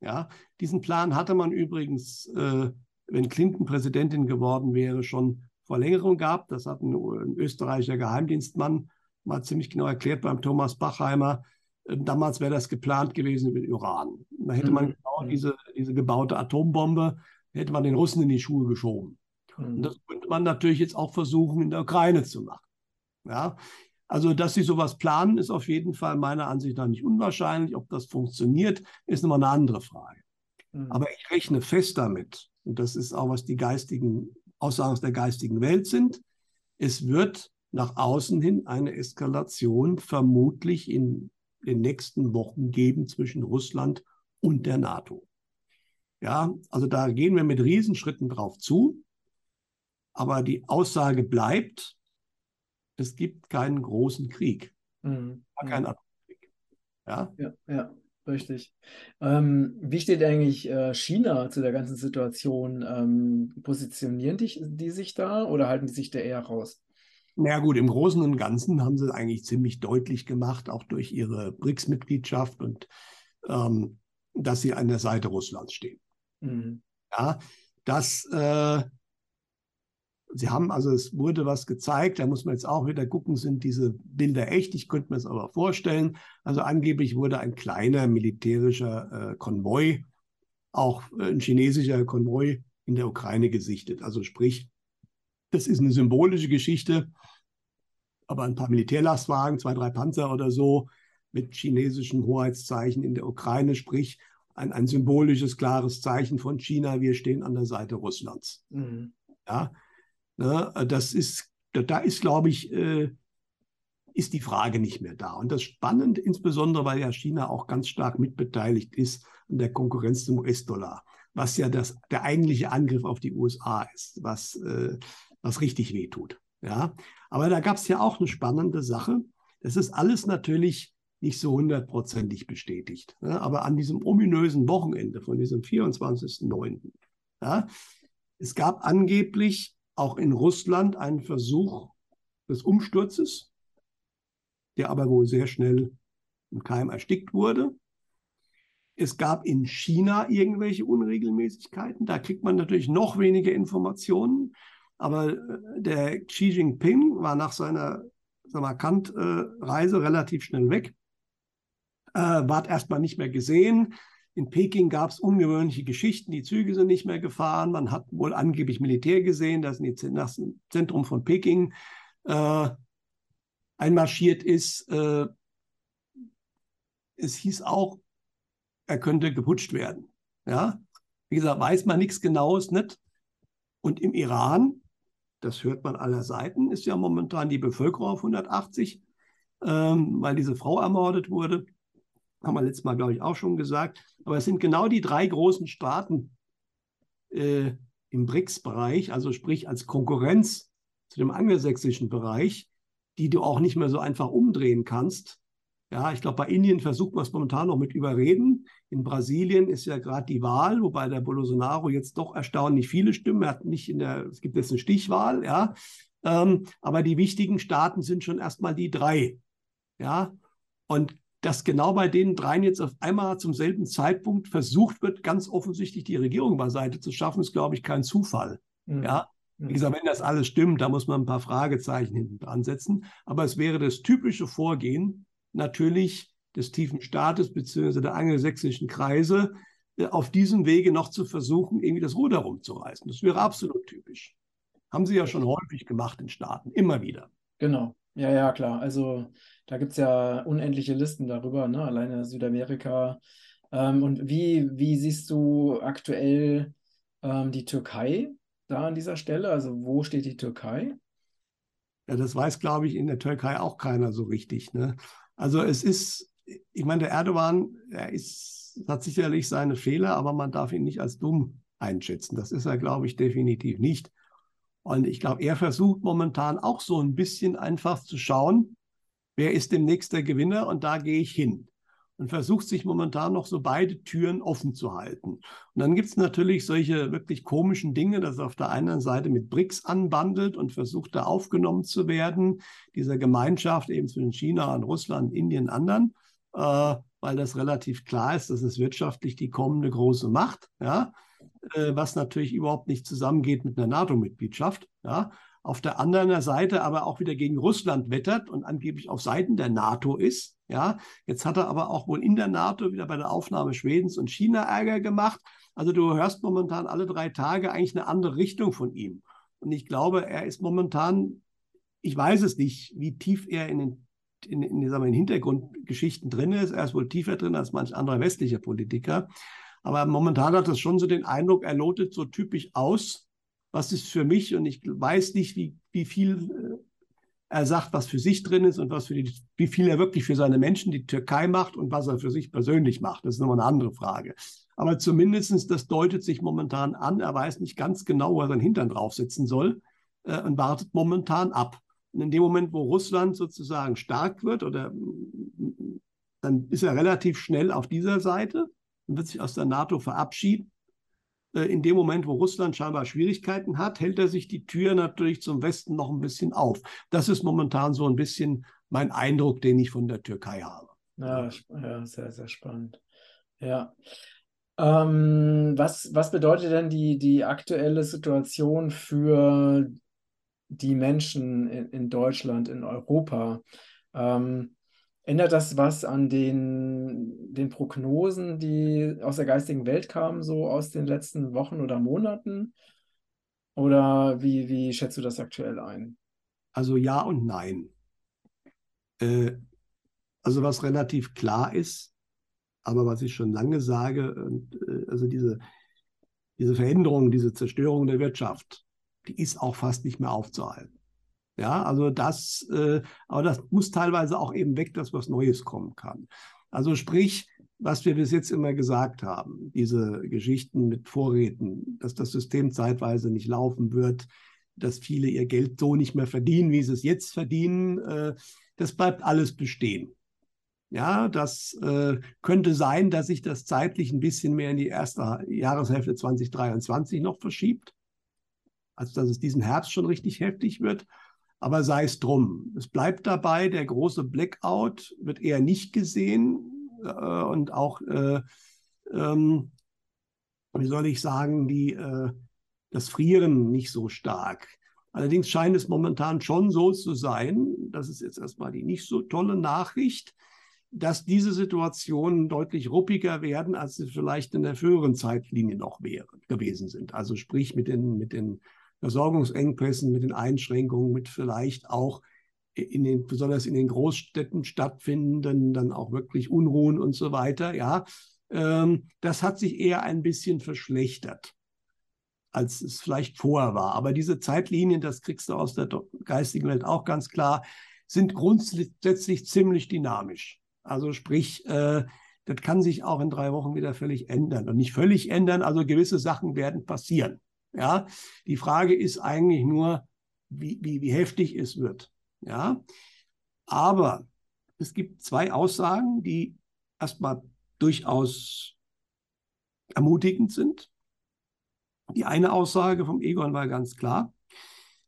Ja, diesen Plan hatte man übrigens äh, wenn Clinton Präsidentin geworden wäre, schon vor längerem gab. Das hat ein, ein österreichischer Geheimdienstmann mal ziemlich genau erklärt beim Thomas Bachheimer. Ähm, damals wäre das geplant gewesen mit Uran. Da hätte man mhm. genau diese, diese gebaute Atombombe, hätte man den Russen in die Schuhe geschoben. Mhm. Und das könnte man natürlich jetzt auch versuchen, in der Ukraine zu machen. Ja, also, dass sie sowas planen, ist auf jeden Fall meiner Ansicht nach nicht unwahrscheinlich. Ob das funktioniert, ist nochmal eine andere Frage. Mhm. Aber ich rechne fest damit, und das ist auch, was die geistigen Aussagen aus der geistigen Welt sind, es wird nach außen hin eine Eskalation vermutlich in den nächsten Wochen geben zwischen Russland und der NATO. Ja, also da gehen wir mit Riesenschritten drauf zu. Aber die Aussage bleibt, es gibt keinen großen Krieg. Mhm. Keinen Atomkrieg. Ja? ja, ja. Richtig. Ähm, wie steht eigentlich äh, China zu der ganzen Situation? Ähm, positionieren die, die sich da oder halten die sich da eher raus? Na ja, gut, im Großen und Ganzen haben sie es eigentlich ziemlich deutlich gemacht, auch durch ihre BRICS-Mitgliedschaft und ähm, dass sie an der Seite Russlands stehen. Mhm. Ja, das äh, Sie haben also, es wurde was gezeigt, da muss man jetzt auch wieder gucken, sind diese Bilder echt? Ich könnte mir es aber vorstellen. Also angeblich wurde ein kleiner militärischer äh, Konvoi, auch äh, ein chinesischer Konvoi in der Ukraine gesichtet. Also sprich, das ist eine symbolische Geschichte, aber ein paar Militärlastwagen, zwei, drei Panzer oder so mit chinesischen Hoheitszeichen in der Ukraine, sprich ein, ein symbolisches, klares Zeichen von China, wir stehen an der Seite Russlands. Mhm. Ja, Ne, das ist, da ist, glaube ich, äh, ist die Frage nicht mehr da. Und das spannend, insbesondere weil ja China auch ganz stark mitbeteiligt ist an der Konkurrenz zum US-Dollar. was ja das, der eigentliche Angriff auf die USA ist, was, äh, was richtig wehtut. Ja? Aber da gab es ja auch eine spannende Sache. Das ist alles natürlich nicht so hundertprozentig bestätigt. Ja? Aber an diesem ominösen Wochenende von diesem 24.09. Ja, es gab angeblich auch in Russland einen Versuch des Umsturzes, der aber wohl sehr schnell im Keim erstickt wurde. Es gab in China irgendwelche Unregelmäßigkeiten. Da kriegt man natürlich noch weniger Informationen. Aber äh, der Xi Jinping war nach seiner Samarkand-Reise relativ schnell weg, äh, ward erstmal nicht mehr gesehen. In Peking gab es ungewöhnliche Geschichten, die Züge sind nicht mehr gefahren. Man hat wohl angeblich Militär gesehen, das in das Zentrum von Peking äh, einmarschiert ist. Äh, es hieß auch, er könnte geputscht werden. Ja? Wie gesagt, weiß man nichts Genaues nicht. Und im Iran, das hört man aller Seiten, ist ja momentan die Bevölkerung auf 180, ähm, weil diese Frau ermordet wurde. Haben wir letztes Mal, glaube ich, auch schon gesagt. Aber es sind genau die drei großen Staaten äh, im BRICS-Bereich, also sprich als Konkurrenz zu dem angelsächsischen Bereich, die du auch nicht mehr so einfach umdrehen kannst. Ja, ich glaube, bei Indien versucht man es momentan noch mit Überreden. In Brasilien ist ja gerade die Wahl, wobei der Bolsonaro jetzt doch erstaunlich viele Stimmen hat. Nicht in der, es gibt jetzt eine Stichwahl, ja. Ähm, aber die wichtigen Staaten sind schon erstmal die drei. Ja. Und dass genau bei den dreien jetzt auf einmal zum selben Zeitpunkt versucht wird, ganz offensichtlich die Regierung beiseite zu schaffen, ist, glaube ich, kein Zufall. Mhm. Ja. Wie mhm. gesagt, wenn das alles stimmt, da muss man ein paar Fragezeichen hinten dran setzen. Aber es wäre das typische Vorgehen, natürlich des tiefen Staates bzw. der angelsächsischen Kreise äh, auf diesem Wege noch zu versuchen, irgendwie das Ruder rumzureißen. Das wäre absolut typisch. Haben sie ja schon häufig gemacht in Staaten, immer wieder. Genau, ja, ja, klar. Also da gibt es ja unendliche Listen darüber, ne? alleine Südamerika. Ähm, und wie, wie siehst du aktuell ähm, die Türkei da an dieser Stelle? Also wo steht die Türkei? Ja, das weiß, glaube ich, in der Türkei auch keiner so richtig. Ne? Also es ist, ich meine, der Erdogan, er ist, hat sicherlich seine Fehler, aber man darf ihn nicht als dumm einschätzen. Das ist er, glaube ich, definitiv nicht. Und ich glaube, er versucht momentan auch so ein bisschen einfach zu schauen, wer ist demnächst der Gewinner und da gehe ich hin und versucht sich momentan noch so beide Türen offen zu halten. Und dann gibt es natürlich solche wirklich komischen Dinge, dass er auf der einen Seite mit BRICS anbandelt und versucht, da aufgenommen zu werden, dieser Gemeinschaft eben zwischen China und Russland, Indien, anderen, äh, weil das relativ klar ist, dass es wirtschaftlich die kommende große Macht, ja, äh, was natürlich überhaupt nicht zusammengeht mit einer NATO-Mitgliedschaft, ja. Auf der anderen Seite aber auch wieder gegen Russland wettert und angeblich auf Seiten der NATO ist, ja, jetzt hat er aber auch wohl in der NATO wieder bei der Aufnahme Schwedens und China Ärger gemacht. Also du hörst momentan alle drei Tage eigentlich eine andere Richtung von ihm. Und ich glaube, er ist momentan, ich weiß es nicht, wie tief er in den in, in, in, in Hintergrundgeschichten drin ist. Er ist wohl tiefer drin als manch anderer westlicher Politiker. Aber momentan hat es schon so den Eindruck, er lotet so typisch aus, was ist für mich, und ich weiß nicht, wie, wie viel äh, er sagt, was für sich drin ist und was für die, wie viel er wirklich für seine Menschen, die Türkei macht und was er für sich persönlich macht. Das ist nochmal eine andere Frage. Aber zumindest, das deutet sich momentan an. Er weiß nicht ganz genau, wo er seinen Hintern draufsetzen soll äh, und wartet momentan ab. Und in dem Moment, wo Russland sozusagen stark wird, oder dann ist er relativ schnell auf dieser Seite und wird sich aus der NATO verabschieden. Äh, in dem Moment, wo Russland scheinbar Schwierigkeiten hat, hält er sich die Tür natürlich zum Westen noch ein bisschen auf. Das ist momentan so ein bisschen mein Eindruck, den ich von der Türkei habe. Ja, ja sehr, sehr spannend. Ja. Ähm, was, was bedeutet denn die, die aktuelle Situation für die Menschen in, in Deutschland, in Europa? Ähm, Ändert das was an den, den Prognosen, die aus der geistigen Welt kamen, so aus den letzten Wochen oder Monaten? Oder wie, wie schätzt du das aktuell ein? Also ja und nein. Äh, also was relativ klar ist, aber was ich schon lange sage, äh, also diese, diese Veränderung, diese Zerstörung der Wirtschaft, die ist auch fast nicht mehr aufzuhalten. Ja, also das, äh, aber das muss teilweise auch eben weg, dass was Neues kommen kann. Also sprich, was wir bis jetzt immer gesagt haben, diese Geschichten mit Vorräten, dass das System zeitweise nicht laufen wird, dass viele ihr Geld so nicht mehr verdienen, wie sie es jetzt verdienen, äh, das bleibt alles bestehen. Ja, das äh, könnte sein, dass sich das zeitlich ein bisschen mehr in die erste Jahreshälfte 2023 noch verschiebt, als dass es diesen Herbst schon richtig heftig wird. Aber sei es drum. Es bleibt dabei, der große Blackout wird eher nicht gesehen äh, und auch, äh, ähm, wie soll ich sagen, die, äh, das Frieren nicht so stark. Allerdings scheint es momentan schon so zu sein, das ist jetzt erstmal die nicht so tolle Nachricht, dass diese Situationen deutlich ruppiger werden, als sie vielleicht in der früheren Zeitlinie noch wären, gewesen sind. Also sprich mit den, mit den Versorgungsengpässen, mit den Einschränkungen, mit vielleicht auch in den, besonders in den Großstädten stattfindenden, dann auch wirklich Unruhen und so weiter. Ja, ähm, das hat sich eher ein bisschen verschlechtert, als es vielleicht vorher war. Aber diese Zeitlinien, das kriegst du aus der geistigen Welt auch ganz klar, sind grundsätzlich ziemlich dynamisch. Also sprich, äh, das kann sich auch in drei Wochen wieder völlig ändern. Und nicht völlig ändern, also gewisse Sachen werden passieren. Ja, die Frage ist eigentlich nur, wie, wie, wie heftig es wird. Ja, aber es gibt zwei Aussagen, die erstmal durchaus ermutigend sind. Die eine Aussage vom Egon war ganz klar.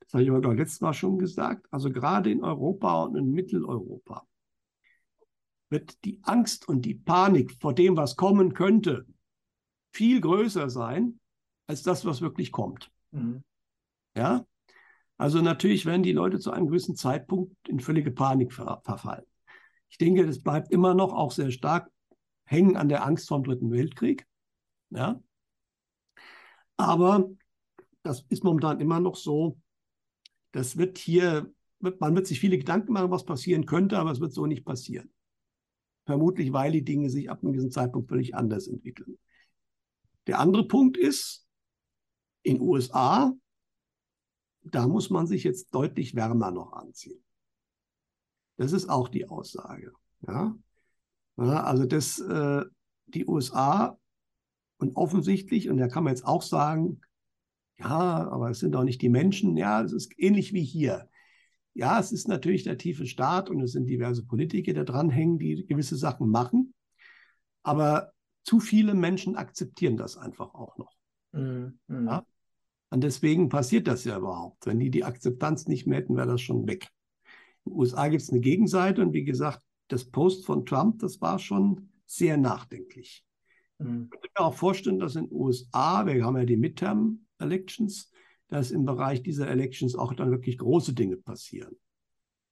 Das habe ich aber letztes Mal schon gesagt. Also gerade in Europa und in Mitteleuropa wird die Angst und die Panik vor dem, was kommen könnte, viel größer sein als das, was wirklich kommt. Mhm. Ja, also natürlich werden die Leute zu einem gewissen Zeitpunkt in völlige Panik ver verfallen. Ich denke, das bleibt immer noch auch sehr stark hängen an der Angst vor dem Dritten Weltkrieg. Ja, aber das ist momentan immer noch so. Das wird hier, man wird sich viele Gedanken machen, was passieren könnte, aber es wird so nicht passieren. Vermutlich, weil die Dinge sich ab einem gewissen Zeitpunkt völlig anders entwickeln. Der andere Punkt ist, in USA, da muss man sich jetzt deutlich wärmer noch anziehen. Das ist auch die Aussage. Ja? also das, äh, die USA und offensichtlich, und da kann man jetzt auch sagen, ja, aber es sind doch nicht die Menschen. Ja, es ist ähnlich wie hier. Ja, es ist natürlich der tiefe Staat und es sind diverse Politiker, die da dranhängen, die gewisse Sachen machen. Aber zu viele Menschen akzeptieren das einfach auch noch. Mhm. Ja? Und deswegen passiert das ja überhaupt. Wenn die die Akzeptanz nicht mehr hätten, wäre das schon weg. In den USA gibt es eine Gegenseite und wie gesagt, das Post von Trump, das war schon sehr nachdenklich. Mhm. Ich kann mir auch vorstellen, dass in den USA, wir haben ja die Midterm Elections, dass im Bereich dieser Elections auch dann wirklich große Dinge passieren.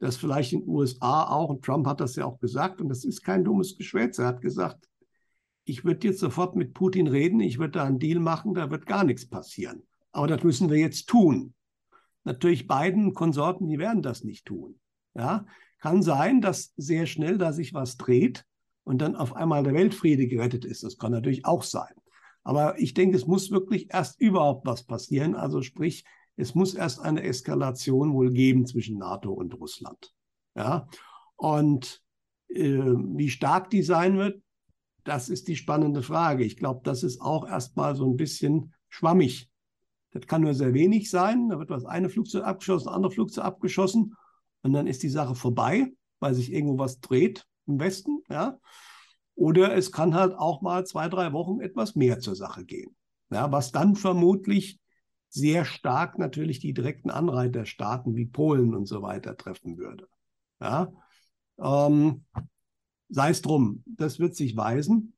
Dass vielleicht in den USA auch, und Trump hat das ja auch gesagt, und das ist kein dummes Geschwätz, er hat gesagt, ich würde jetzt sofort mit Putin reden, ich würde da einen Deal machen, da wird gar nichts passieren. Aber das müssen wir jetzt tun. Natürlich beiden Konsorten, die werden das nicht tun. Ja, kann sein, dass sehr schnell da sich was dreht und dann auf einmal der Weltfriede gerettet ist. Das kann natürlich auch sein. Aber ich denke, es muss wirklich erst überhaupt was passieren. Also sprich, es muss erst eine Eskalation wohl geben zwischen NATO und Russland. Ja, und äh, wie stark die sein wird, das ist die spannende Frage. Ich glaube, das ist auch erstmal so ein bisschen schwammig. Das kann nur sehr wenig sein. Da wird das eine Flugzeug abgeschossen, das andere Flugzeug abgeschossen und dann ist die Sache vorbei, weil sich irgendwo was dreht im Westen. Ja. Oder es kann halt auch mal zwei, drei Wochen etwas mehr zur Sache gehen. Ja, was dann vermutlich sehr stark natürlich die direkten Anreiterstaaten wie Polen und so weiter treffen würde. Ja, ähm, sei es drum, das wird sich weisen,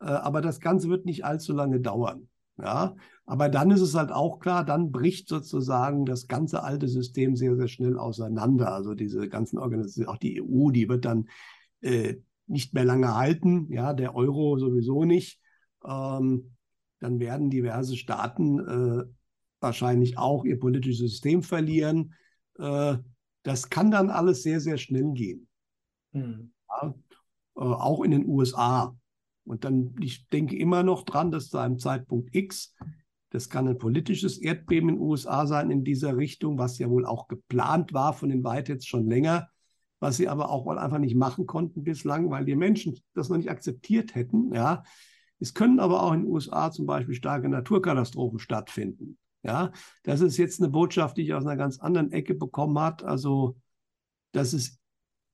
äh, aber das Ganze wird nicht allzu lange dauern. Ja, aber dann ist es halt auch klar, dann bricht sozusagen das ganze alte System sehr, sehr schnell auseinander. Also diese ganzen Organisationen, auch die EU, die wird dann äh, nicht mehr lange halten, ja, der Euro sowieso nicht. Ähm, dann werden diverse Staaten äh, wahrscheinlich auch ihr politisches System verlieren. Äh, das kann dann alles sehr, sehr schnell gehen. Mhm. Ja, äh, auch in den USA. Und dann, ich denke immer noch dran, dass zu einem Zeitpunkt X, das kann ein politisches Erdbeben in den USA sein in dieser Richtung, was ja wohl auch geplant war von den Whiteheads schon länger, was sie aber auch einfach nicht machen konnten bislang, weil die Menschen das noch nicht akzeptiert hätten. Ja. Es können aber auch in den USA zum Beispiel starke Naturkatastrophen stattfinden. Ja, das ist jetzt eine Botschaft, die ich aus einer ganz anderen Ecke bekommen habe. Also, dass es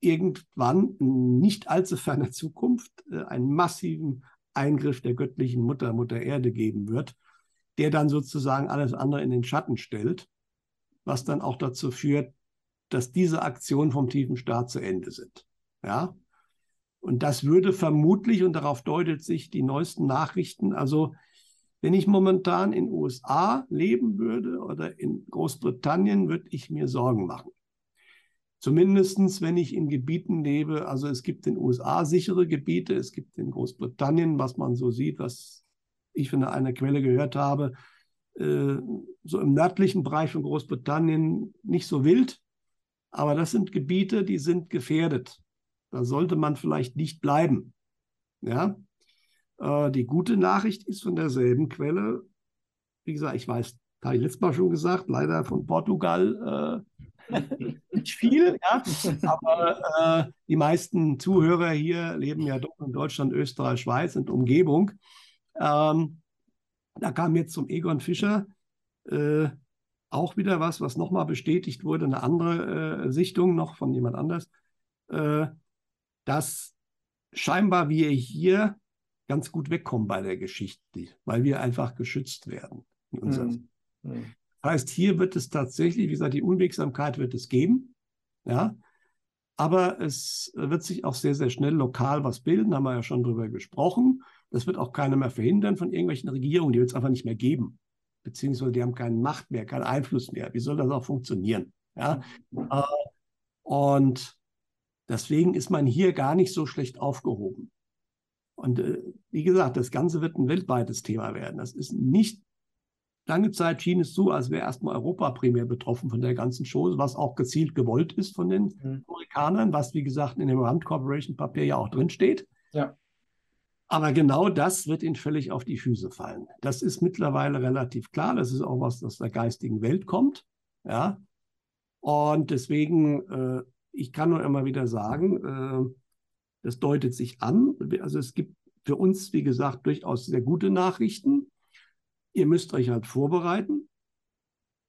irgendwann in nicht allzu ferner Zukunft äh, einen massiven Eingriff der göttlichen Mutter, Mutter Erde geben wird, der dann sozusagen alles andere in den Schatten stellt, was dann auch dazu führt, dass diese Aktionen vom tiefen Staat zu Ende sind. Ja, und das würde vermutlich, und darauf deutet sich die neuesten Nachrichten, also wenn ich momentan in USA leben würde oder in Großbritannien, würde ich mir Sorgen machen. Zumindest wenn ich in Gebieten lebe, also es gibt in den USA sichere Gebiete, es gibt in Großbritannien, was man so sieht, was ich von einer Quelle gehört habe, äh, so im nördlichen Bereich von Großbritannien nicht so wild, aber das sind Gebiete, die sind gefährdet. Da sollte man vielleicht nicht bleiben. Ja, äh, die gute Nachricht ist von derselben Quelle. Wie gesagt, ich weiß, habe ich letztes Mal schon gesagt, leider von Portugal äh, nicht viel, ja. aber äh, die meisten Zuhörer hier leben ja doch in Deutschland, Österreich, Schweiz und Umgebung. Ähm, da kam jetzt zum Egon Fischer äh, auch wieder was, was nochmal bestätigt wurde, eine andere äh, Sichtung noch von jemand anders, äh, dass scheinbar wir hier ganz gut wegkommen bei der Geschichte, weil wir einfach geschützt werden. Mhm. Das heißt, hier wird es tatsächlich, wie gesagt, die Unwegsamkeit wird es geben, ja, aber es wird sich auch sehr, sehr schnell lokal was bilden, haben wir ja schon drüber gesprochen. Das wird auch keiner mehr verhindern von irgendwelchen Regierungen, die wird es einfach nicht mehr geben. Beziehungsweise die haben keine Macht mehr, keinen Einfluss mehr. Wie soll das auch funktionieren? Ja? Mhm. Äh, und deswegen ist man hier gar nicht so schlecht aufgehoben. Und äh, wie gesagt, das Ganze wird ein weltweites Thema werden. Das ist nicht, lange Zeit schien es so, als wäre erstmal Europa primär betroffen von der ganzen Chose, was auch gezielt gewollt ist von den mhm. Amerikanern, was wie gesagt in dem Rand Corporation Papier ja auch drin steht. Ja. Aber genau das wird ihnen völlig auf die Füße fallen. Das ist mittlerweile relativ klar. Das ist auch was, aus der geistigen Welt kommt. Ja. Und deswegen, äh, ich kann nur immer wieder sagen, äh, das deutet sich an. Also es gibt für uns, wie gesagt, durchaus sehr gute Nachrichten. Ihr müsst euch halt vorbereiten.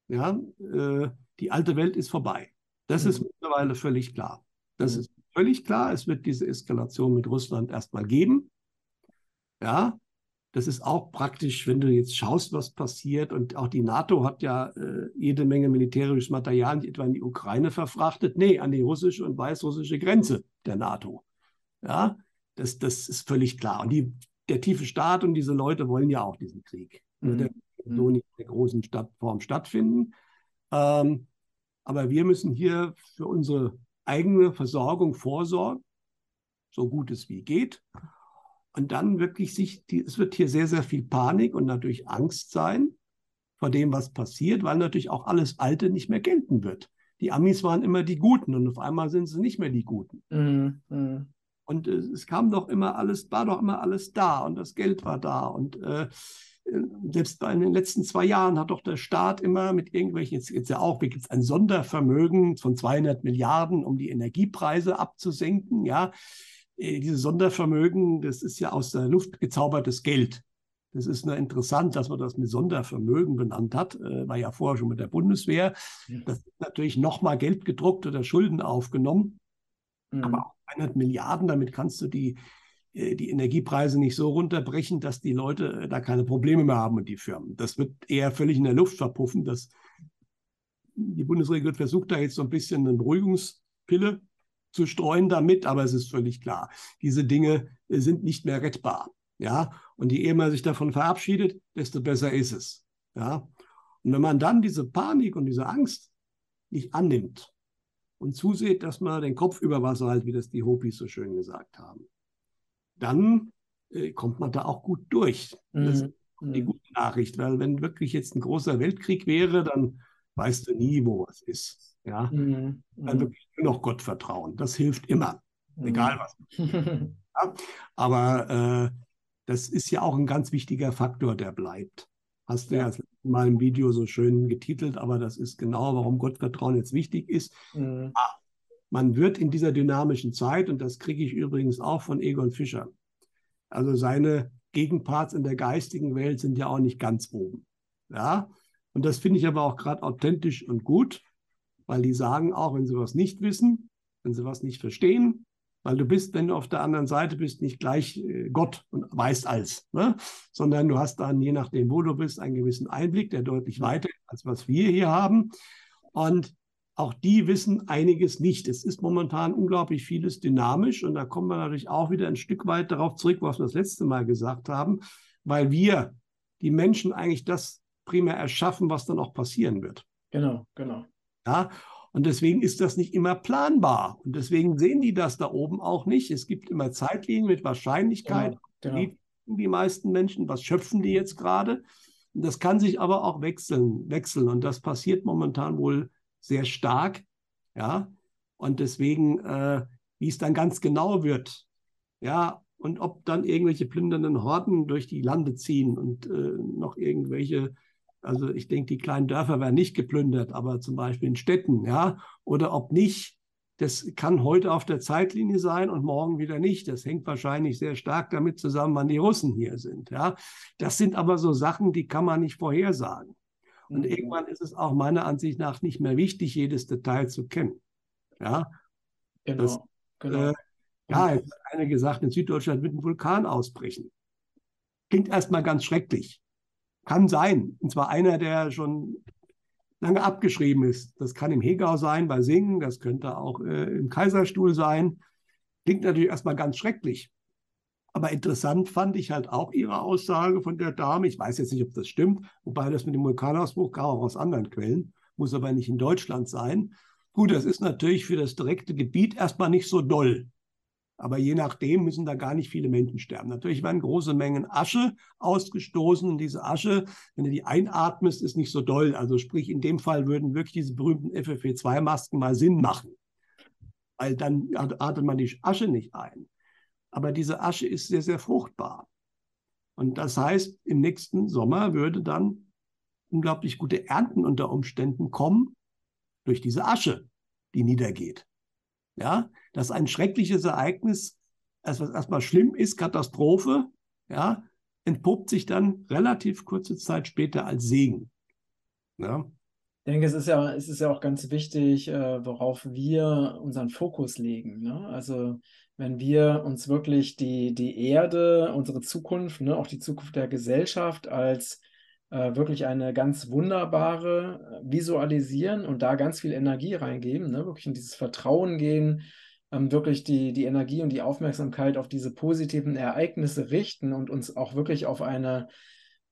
Ja, äh, die alte Welt ist vorbei. Das mhm. ist mittlerweile völlig klar. Das mhm. ist völlig klar. Es wird diese Eskalation mit Russland erstmal geben. Ja, das ist auch praktisch, wenn du jetzt schaust, was passiert. Und auch die NATO hat ja äh, jede Menge militärisches Material nicht etwa in die Ukraine verfrachtet. Nee, an die russische und weißrussische Grenze der NATO. Ja, das, das ist völlig klar. Und die, der tiefe Staat und diese Leute wollen ja auch diesen Krieg. Mhm. Der wird so nicht in der großen Stadtform stattfinden. Ähm, aber wir müssen hier für unsere eigene Versorgung vorsorgen, so gut es wie geht. Und dann wirklich sich, die, es wird hier sehr, sehr viel Panik und natürlich Angst sein vor dem, was passiert, weil natürlich auch alles Alte nicht mehr gelten wird. Die Amis waren immer die Guten und auf einmal sind sie nicht mehr die Guten. Mhm. mhm. Und äh, es kam doch immer alles, war doch immer alles da und das Geld war da. Und äh, selbst in den letzten zwei Jahren hat doch der Staat immer mit irgendwelchen, jetzt, jetzt ja auch, wie gibt es ein Sondervermögen von 200 Milliarden, um die Energiepreise abzusenken. Ja, äh, diese Sondervermögen, das ist ja aus der Luft gezaubertes Geld. Das ist nur interessant, dass man das mit Sondervermögen benannt hat, äh, war ja vorher schon mit der Bundeswehr. Das ist natürlich nochmal Geld gedruckt oder Schulden aufgenommen. Mhm. Aber auch 100 Milliarden, damit kannst du die, äh, die Energiepreise nicht so runterbrechen, dass die Leute da keine Probleme mehr haben und die Firmen. Das wird eher völlig in der Luft verpuffen. Das, die Bundesregierung versucht da jetzt so ein bisschen eine Beruhigungspille zu streuen damit, aber es ist völlig klar, diese Dinge äh, sind nicht mehr rettbar. Ja, und je eher man sich davon verabschiedet, desto besser ist es. Ja, und wenn man dann diese Panik und diese Angst nicht annimmt, und zuseht, dass man den Kopf über Wasser hält, wie das die Hopis so schön gesagt haben, dann äh, kommt man da auch gut durch. Mhm. Das ist die mhm. gute Nachricht, weil wenn wirklich jetzt ein großer Weltkrieg wäre, dann weißt du nie, wo was ist. Ja? Mhm. Dann wirklich nur noch Gott vertrauen. Das hilft immer, mhm. egal was. ja? Aber äh, das ist ja auch ein ganz wichtiger Faktor, der bleibt. Hast du ja, ja mal im Video so schön getitelt, aber das ist genau, warum Gottvertrauen jetzt wichtig ist. Mhm. Ah, man wird in dieser dynamischen Zeit, und das kriege ich übrigens auch von Egon Fischer, also seine Gegenparts in der geistigen Welt sind ja auch nicht ganz oben. Ja, und das finde ich aber auch gerade authentisch und gut, weil die sagen auch, wenn sie was nicht wissen, wenn sie was nicht verstehen, weil du bist, wenn du auf der anderen Seite bist, nicht gleich äh, Gott und weißt alles, ne? sondern du hast dann, je nachdem, wo du bist, einen gewissen Einblick, der deutlich weiter ist, als was wir hier haben. Und auch die wissen einiges nicht. Es ist momentan unglaublich vieles dynamisch und da kommen wir natürlich auch wieder ein Stück weit darauf zurück, was wir das letzte Mal gesagt haben, weil wir, die Menschen, eigentlich das primär erschaffen, was dann auch passieren wird. Genau, genau. Ja, und deswegen ist das nicht immer planbar. Und deswegen sehen die das da oben auch nicht. Es gibt immer Zeitlinien mit Wahrscheinlichkeit. Genau, genau. Die, die meisten Menschen, was schöpfen die jetzt gerade? Das kann sich aber auch wechseln, wechseln. Und das passiert momentan wohl sehr stark. Ja, und deswegen, äh, wie es dann ganz genau wird, ja, und ob dann irgendwelche plündernden Horden durch die Lande ziehen und äh, noch irgendwelche also ich denke, die kleinen Dörfer werden nicht geplündert, aber zum Beispiel in Städten, ja, oder ob nicht, das kann heute auf der Zeitlinie sein und morgen wieder nicht. Das hängt wahrscheinlich sehr stark damit zusammen, wann die Russen hier sind. Ja, das sind aber so Sachen, die kann man nicht vorhersagen. Und mhm. irgendwann ist es auch meiner Ansicht nach nicht mehr wichtig, jedes Detail zu kennen. Ja, genau. Das, genau. Äh, ja, jetzt hat einer gesagt, in Süddeutschland wird ein Vulkan ausbrechen. Klingt erstmal ganz schrecklich. Kann sein. Und zwar einer, der schon lange abgeschrieben ist. Das kann im Hegau sein, bei Singen, das könnte auch äh, im Kaiserstuhl sein. Klingt natürlich erstmal ganz schrecklich. Aber interessant fand ich halt auch ihre Aussage von der Dame. Ich weiß jetzt nicht, ob das stimmt, wobei das mit dem Vulkanausbruch kam auch aus anderen Quellen, muss aber nicht in Deutschland sein. Gut, das ist natürlich für das direkte Gebiet erstmal nicht so doll. Aber je nachdem müssen da gar nicht viele Menschen sterben. Natürlich werden große Mengen Asche ausgestoßen. Und diese Asche, wenn du die einatmest, ist nicht so doll. Also sprich, in dem Fall würden wirklich diese berühmten FFP2-Masken mal Sinn machen. Weil dann atmet man die Asche nicht ein. Aber diese Asche ist sehr, sehr fruchtbar. Und das heißt, im nächsten Sommer würde dann unglaublich gute Ernten unter Umständen kommen durch diese Asche, die niedergeht. Ja, das ist ein schreckliches Ereignis, was erstmal schlimm ist, Katastrophe, ja, entpuppt sich dann relativ kurze Zeit später als Segen. Ja. Ich denke, es ist ja, es ist ja auch ganz wichtig, äh, worauf wir unseren Fokus legen. Ne? Also wenn wir uns wirklich die, die Erde, unsere Zukunft, ne, auch die Zukunft der Gesellschaft als äh, wirklich eine ganz wunderbare äh, visualisieren und da ganz viel Energie reingeben, ne? wirklich in dieses Vertrauen gehen, ähm, wirklich die, die Energie und die Aufmerksamkeit auf diese positiven Ereignisse richten und uns auch wirklich auf eine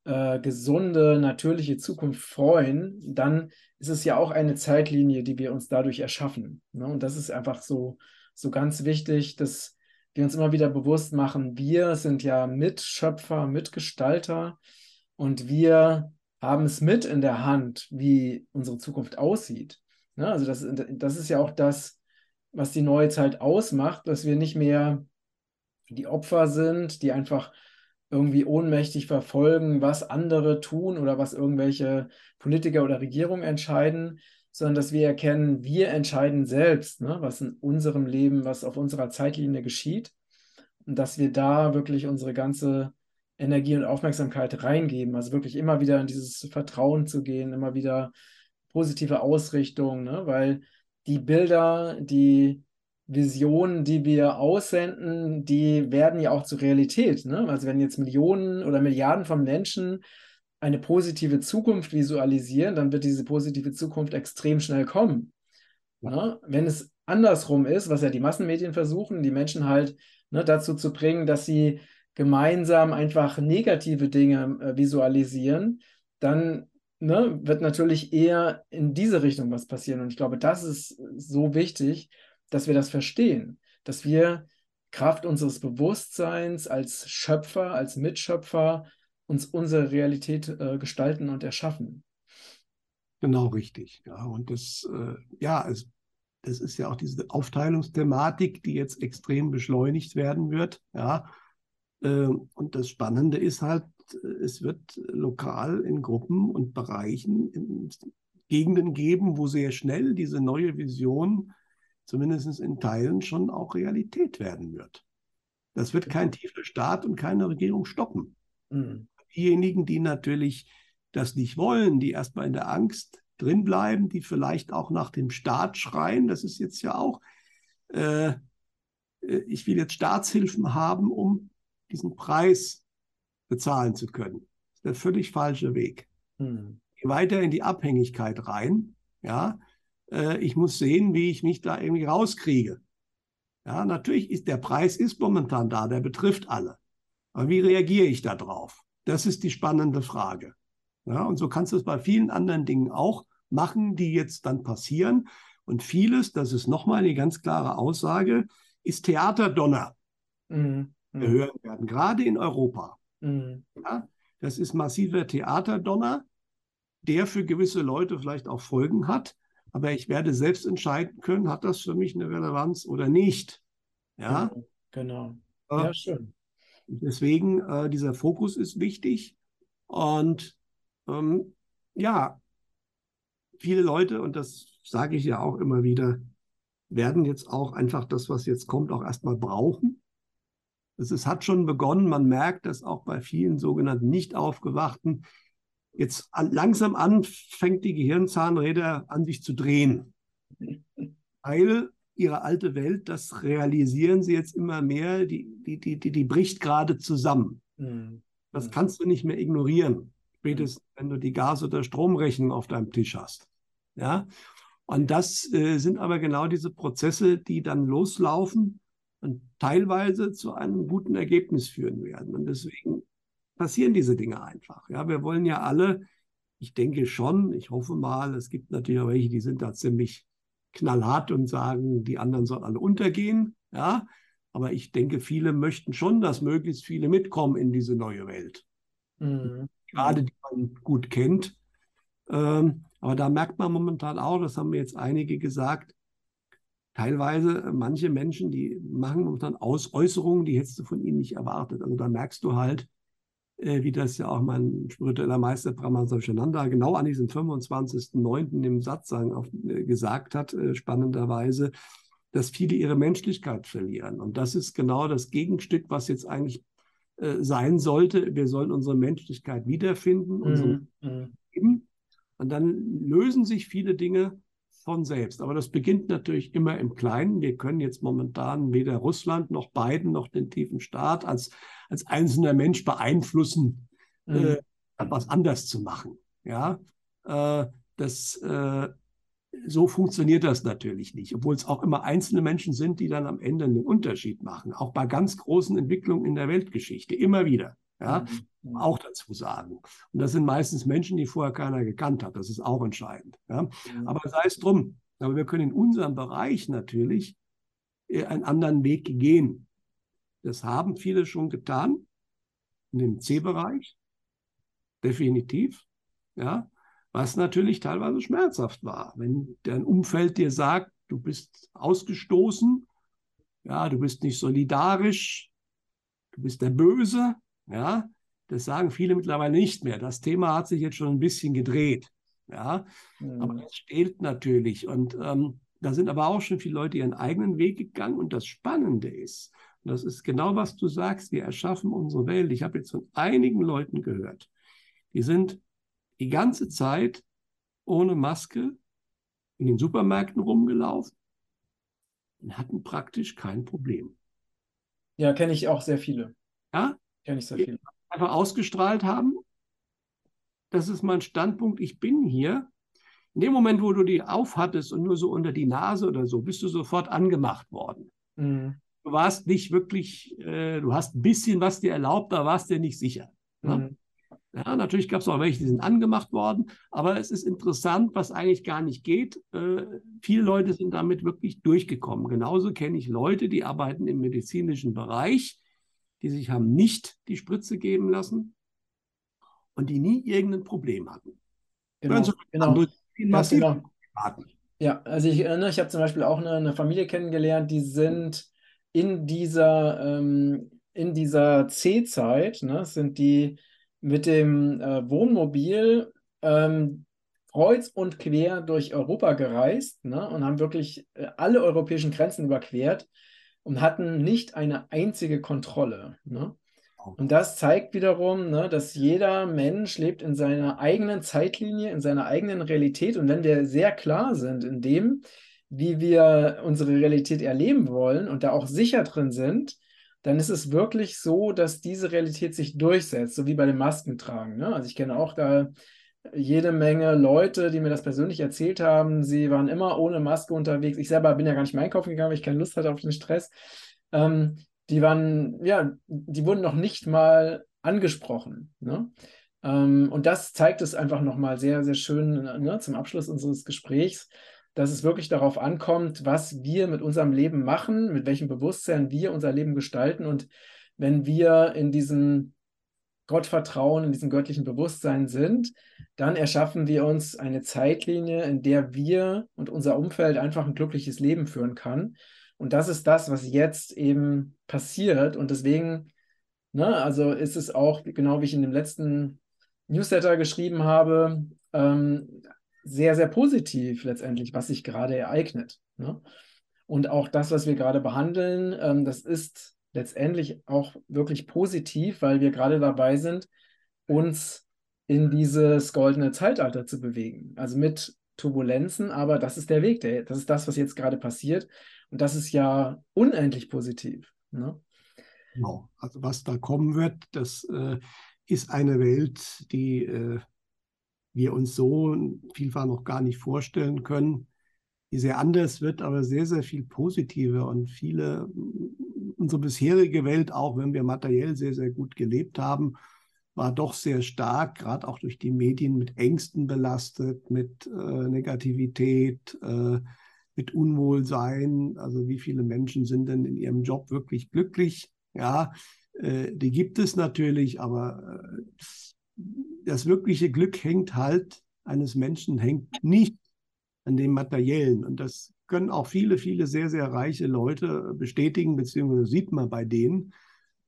äh, gesunde, natürliche Zukunft freuen, dann ist es ja auch eine Zeitlinie, die wir uns dadurch erschaffen. Ne? Und das ist einfach so, so ganz wichtig, dass wir uns immer wieder bewusst machen, wir sind ja Mitschöpfer, Mitgestalter und wir haben es mit in der Hand, wie unsere Zukunft aussieht. Ne? Also das, das ist ja auch das, was die neue Zeit ausmacht, dass wir nicht mehr die Opfer sind, die einfach irgendwie ohnmächtig verfolgen, was andere tun oder was irgendwelche Politiker oder Regierungen entscheiden, sondern dass wir erkennen, wir entscheiden selbst, ne, was in unserem Leben, was auf unserer Zeitlinie geschieht und dass wir da wirklich unsere ganze Energie und Aufmerksamkeit reingeben. Also wirklich immer wieder in dieses Vertrauen zu gehen, immer wieder positive Ausrichtung, ne? weil die Bilder, die Visionen, die wir aussenden, die werden ja auch zur Realität. Ne? Also wenn jetzt Millionen oder Milliarden von Menschen eine positive Zukunft visualisieren, dann wird diese positive Zukunft extrem schnell kommen. Ne? Wenn es andersrum ist, was ja die Massenmedien versuchen, die Menschen halt ne, dazu zu bringen, dass sie gemeinsam einfach negative Dinge äh, visualisieren, dann ne, wird natürlich eher in diese Richtung was passieren. Und ich glaube, das ist so wichtig, dass wir das verstehen, dass wir Kraft unseres Bewusstseins als Schöpfer, als Mitschöpfer uns unsere Realität äh, gestalten und erschaffen. Genau richtig. Ja, und das, äh, ja, es, das ist ja auch diese Aufteilungsthematik, die jetzt extrem beschleunigt werden wird. Ja, ähm, und das Spannende ist halt, es wird lokal in Gruppen und Bereichen in Gegenden geben, wo sehr schnell diese neue Vision zumindest in Teilen schon auch Realität werden wird. Das wird kein tiefer Staat und keine Regierung stoppen. Mhm. Diejenigen, die natürlich das nicht wollen, die erstmal in der Angst drinbleiben, die vielleicht auch nach dem Staat schreien, das ist jetzt ja auch, äh, äh ich will jetzt Staatshilfen haben, um diesen Preis bezahlen zu können. Das ist der völlig falsche Weg. Mhm. Weiter in die Abhängigkeit rein, ja, äh, ich muss sehen, wie ich mich da irgendwie rauskriege. Ja, natürlich ist der Preis ist momentan da, der betrifft alle. Aber wie reagiere ich da drauf? Das ist die spannende Frage. Ja, und so kannst du es bei vielen anderen Dingen auch machen, die jetzt dann passieren. Und vieles, das ist nochmal eine ganz klare Aussage, ist Theaterdonner. Mhm. Wir mhm. hören werden, gerade in Europa. Mhm. Ja, das ist massiver Theaterdonner, der für gewisse Leute vielleicht auch Folgen hat aber ich werde selbst entscheiden können, hat das für mich eine Relevanz oder nicht. Ja, genau. genau. Ja, schön. Deswegen, äh, dieser Fokus ist wichtig. Und ähm, ja, viele Leute, und das sage ich ja auch immer wieder, werden jetzt auch einfach das, was jetzt kommt, auch erstmal brauchen. Es hat schon begonnen, man merkt das auch bei vielen sogenannten nicht aufgewachten, jetzt langsam anfängt die Gehirnzahnräder an sich zu drehen. Weil ihre alte Welt, das realisieren sie jetzt immer mehr, die, die, die, die, die bricht gerade zusammen. Mhm. Das kannst du nicht mehr ignorieren, spätestens wenn du die Gas- oder Stromrechnung auf deinem Tisch hast. Ja? Und das äh, sind aber genau diese Prozesse, die dann loslaufen und teilweise zu einem guten Ergebnis führen werden. Und deswegen passieren diese Dinge einfach. Ja, wir wollen ja alle, ich denke schon, ich hoffe mal, es gibt natürlich auch welche, die sind da ziemlich knallhart und sagen, die anderen sollen alle untergehen. Ja, aber ich denke, viele möchten schon, dass möglichst viele mitkommen in diese neue Welt. Mhm. Gerade die man gut kennt. Ähm, aber da merkt man momentan auch, das haben mir jetzt einige gesagt, teilweise manche Menschen, die machen momentan Aus Äußerungen, die hättest du von ihnen nicht erwartet. Also da merkst du halt, äh, wie das ja auch mein spiritueller Meister Brahma Sachananda genau an diesem 25.09. im Satzang auf, äh, gesagt hat, äh, spannenderweise, dass viele ihre Menschlichkeit verlieren. Und das ist genau das Gegenstück, was jetzt eigentlich äh, sein sollte. Wir sollen unsere Menschlichkeit wiederfinden, mhm. Leben. Und dann lösen sich viele Dinge von selbst. Aber das beginnt natürlich immer im Kleinen. Wir können jetzt momentan weder Russland noch Biden noch den tiefen Staat als, als einzelner Mensch beeinflussen, mhm. äh, etwas anders zu machen. Ja, äh, das, äh, so funktioniert das natürlich nicht, obwohl es auch immer einzelne Menschen sind, die dann am Ende einen Unterschied machen. Auch bei ganz großen Entwicklungen in der Weltgeschichte, immer wieder. Ja, mhm. auch dazu sagen. Und das sind meistens Menschen, die vorher keiner gekannt hat. Das ist auch entscheidend. Ja. Mhm. Aber sei es drum. Aber wir können in unserem Bereich natürlich äh, einen anderen Weg gehen. Das haben viele schon getan. In dem C-Bereich. Definitiv. Ja. Was natürlich teilweise schmerzhaft war. Wenn dein Umfeld dir sagt, du bist ausgestoßen, ja, du bist nicht solidarisch, du bist der Böse, ja, das sagen viele mittlerweile nicht mehr. Das Thema hat sich jetzt schon ein bisschen gedreht. Ja, mhm. aber es steht natürlich. Und ähm, da sind aber auch schon viele Leute ihren eigenen Weg gegangen. Und das Spannende ist, und das ist genau, was du sagst, wir erschaffen unsere Welt. Ich habe jetzt von einigen Leuten gehört, die sind die ganze Zeit ohne Maske in den Supermärkten rumgelaufen und hatten praktisch kein Problem. Ja, kenne ich auch sehr viele. Ja, ja, nicht so viel. Einfach ausgestrahlt haben. Das ist mein Standpunkt. Ich bin hier. In dem Moment, wo du die aufhattest und nur so unter die Nase oder so, bist du sofort angemacht worden. Mhm. Du warst nicht wirklich, äh, du hast ein bisschen was dir erlaubt, da warst du dir nicht sicher. Ne? Mhm. Ja, natürlich gab es auch welche, die sind angemacht worden, aber es ist interessant, was eigentlich gar nicht geht. Äh, viele Leute sind damit wirklich durchgekommen. Genauso kenne ich Leute, die arbeiten im medizinischen Bereich, die sich haben nicht die Spritze geben lassen und die nie irgendein Problem hatten. Genau, genau. Massiv genau. Ja, also ich erinnere, ich habe zum Beispiel auch eine, eine, Familie kennengelernt, die sind in dieser, ähm, in dieser C-Zeit, ne, sind die mit dem äh, Wohnmobil ähm, kreuz und quer durch Europa gereist ne, und haben wirklich äh, alle europäischen Grenzen überquert und hatten nicht eine einzige Kontrolle. Ne? Und das zeigt wiederum, ne, dass jeder Mensch lebt in seiner eigenen Zeitlinie, in seiner eigenen Realität. Und wenn wir sehr klar sind in dem, wie wir unsere Realität erleben wollen und da auch sicher drin sind, dann ist es wirklich so, dass diese Realität sich durchsetzt, so wie bei dem Maskentragen. Ne? Also ich kenne auch da jede Menge Leute, die mir das persönlich erzählt haben. Sie waren immer ohne Maske unterwegs. Ich selber bin ja gar nicht mehr einkaufen gegangen, weil ich keine Lust hatte auf den Stress. Ähm, die waren, ja, die wurden noch nicht mal angesprochen. Ne? Ähm, und das zeigt es einfach nochmal sehr, sehr schön ne, zum Abschluss unseres Gesprächs, dass es wirklich darauf ankommt, was wir mit unserem Leben machen, mit welchem Bewusstsein wir unser Leben gestalten. Und wenn wir in diesem Gottvertrauen, in diesem göttlichen Bewusstsein sind, dann erschaffen wir uns eine Zeitlinie, in der wir und unser Umfeld einfach ein glückliches Leben führen kann. Und das ist das, was jetzt eben passiert. Und deswegen, ne, also ist es auch, genau wie ich in dem letzten Newsletter geschrieben habe, ähm, sehr, sehr positiv letztendlich, was sich gerade ereignet. Ne? Und auch das, was wir gerade behandeln, ähm, das ist letztendlich auch wirklich positiv, weil wir gerade dabei sind, uns in dieses goldene Zeitalter zu bewegen. Also mit Turbulenzen, aber das ist der Weg, der, das ist das, was jetzt gerade passiert. Und das ist ja unendlich positiv. Ne? Genau. Also was da kommen wird, das äh, ist eine Welt, die äh, wir uns so vielfach noch gar nicht vorstellen können, die sehr anders wird, aber sehr, sehr viel positiver und viele, unsere bisherige Welt, auch wenn wir materiell sehr, sehr gut gelebt haben, war doch sehr stark, gerade auch durch die Medien, mit Ängsten belastet, mit äh, Negativität, äh, mit Unwohlsein. Also wie viele Menschen sind denn in ihrem Job wirklich glücklich? Ja, äh, die gibt es natürlich, aber äh, das wirkliche Glück hängt halt eines Menschen hängt nicht an dem Materiellen. Und das können auch viele, viele sehr, sehr reiche Leute bestätigen, beziehungsweise sieht man bei denen,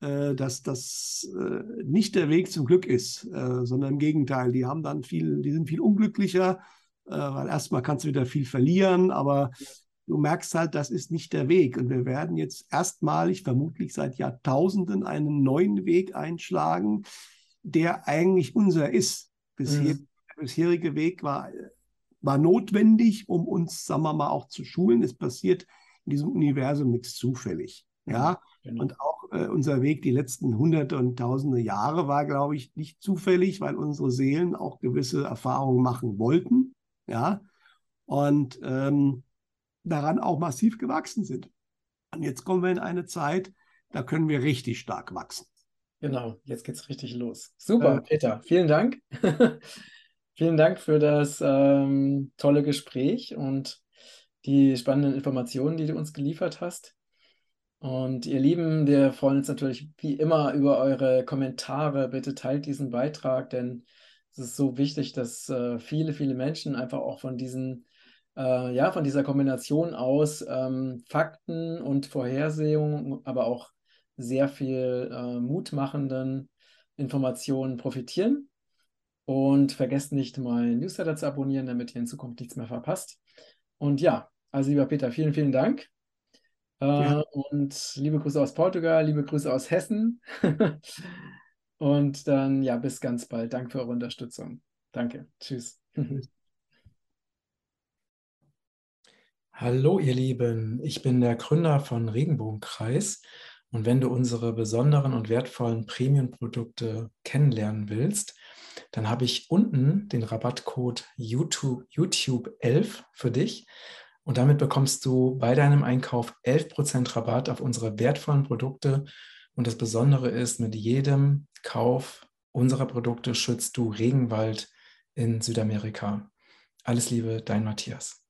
äh, dass das äh, nicht der Weg zum Glück ist, äh, sondern im Gegenteil, die haben dann viel, die sind viel unglücklicher, weil erstmal kannst du wieder viel verlieren, aber du merkst halt, das ist nicht der Weg. Und wir werden jetzt erstmalig, vermutlich seit Jahrtausenden, einen neuen Weg einschlagen, der eigentlich unser ist. Bisher, mhm. Der bisherige Weg war, war notwendig, um uns, sagen wir mal, auch zu schulen. Es passiert in diesem Universum nichts zufällig. Ja, genau. und auch äh, unser Weg die letzten hunderte und tausende Jahre war, glaube ich, nicht zufällig, weil unsere Seelen auch gewisse Erfahrungen machen wollten ja, und ähm, daran auch massiv gewachsen sind. Und jetzt kommen wir in eine Zeit, da können wir richtig stark wachsen. Genau, jetzt geht es richtig los. Super, äh, Peter, vielen Dank. vielen Dank für das ähm, tolle Gespräch und die spannenden Informationen, die du uns geliefert hast. Und ihr Lieben, wir freuen uns natürlich wie immer über eure Kommentare. Bitte teilt diesen Beitrag, denn es ist so wichtig, dass äh, viele, viele Menschen einfach auch von diesen, äh, ja, von dieser Kombination aus ähm, Fakten und Vorhersehungen, aber auch sehr viel äh, mutmachenden Informationen profitieren. Und vergesst nicht, meinen Newsletter zu abonnieren, damit ihr in Zukunft nichts mehr verpasst. Und ja, also lieber Peter, vielen, vielen Dank. Äh, ja. Und liebe Grüße aus Portugal, liebe Grüße aus Hessen. Und dann, ja, bis ganz bald. Danke für eure Unterstützung. Danke. Tschüss. Hallo, ihr Lieben. Ich bin der Gründer von Regenbogenkreis. Und wenn du unsere besonderen und wertvollen Premium-Produkte kennenlernen willst, dann habe ich unten den Rabattcode YouTube, YouTube 11 für dich. Und damit bekommst du bei deinem Einkauf 11% Rabatt auf unsere wertvollen Produkte und das Besondere ist, mit jedem Kauf unserer Produkte schützt du Regenwald in Südamerika. Alles Liebe, dein Matthias.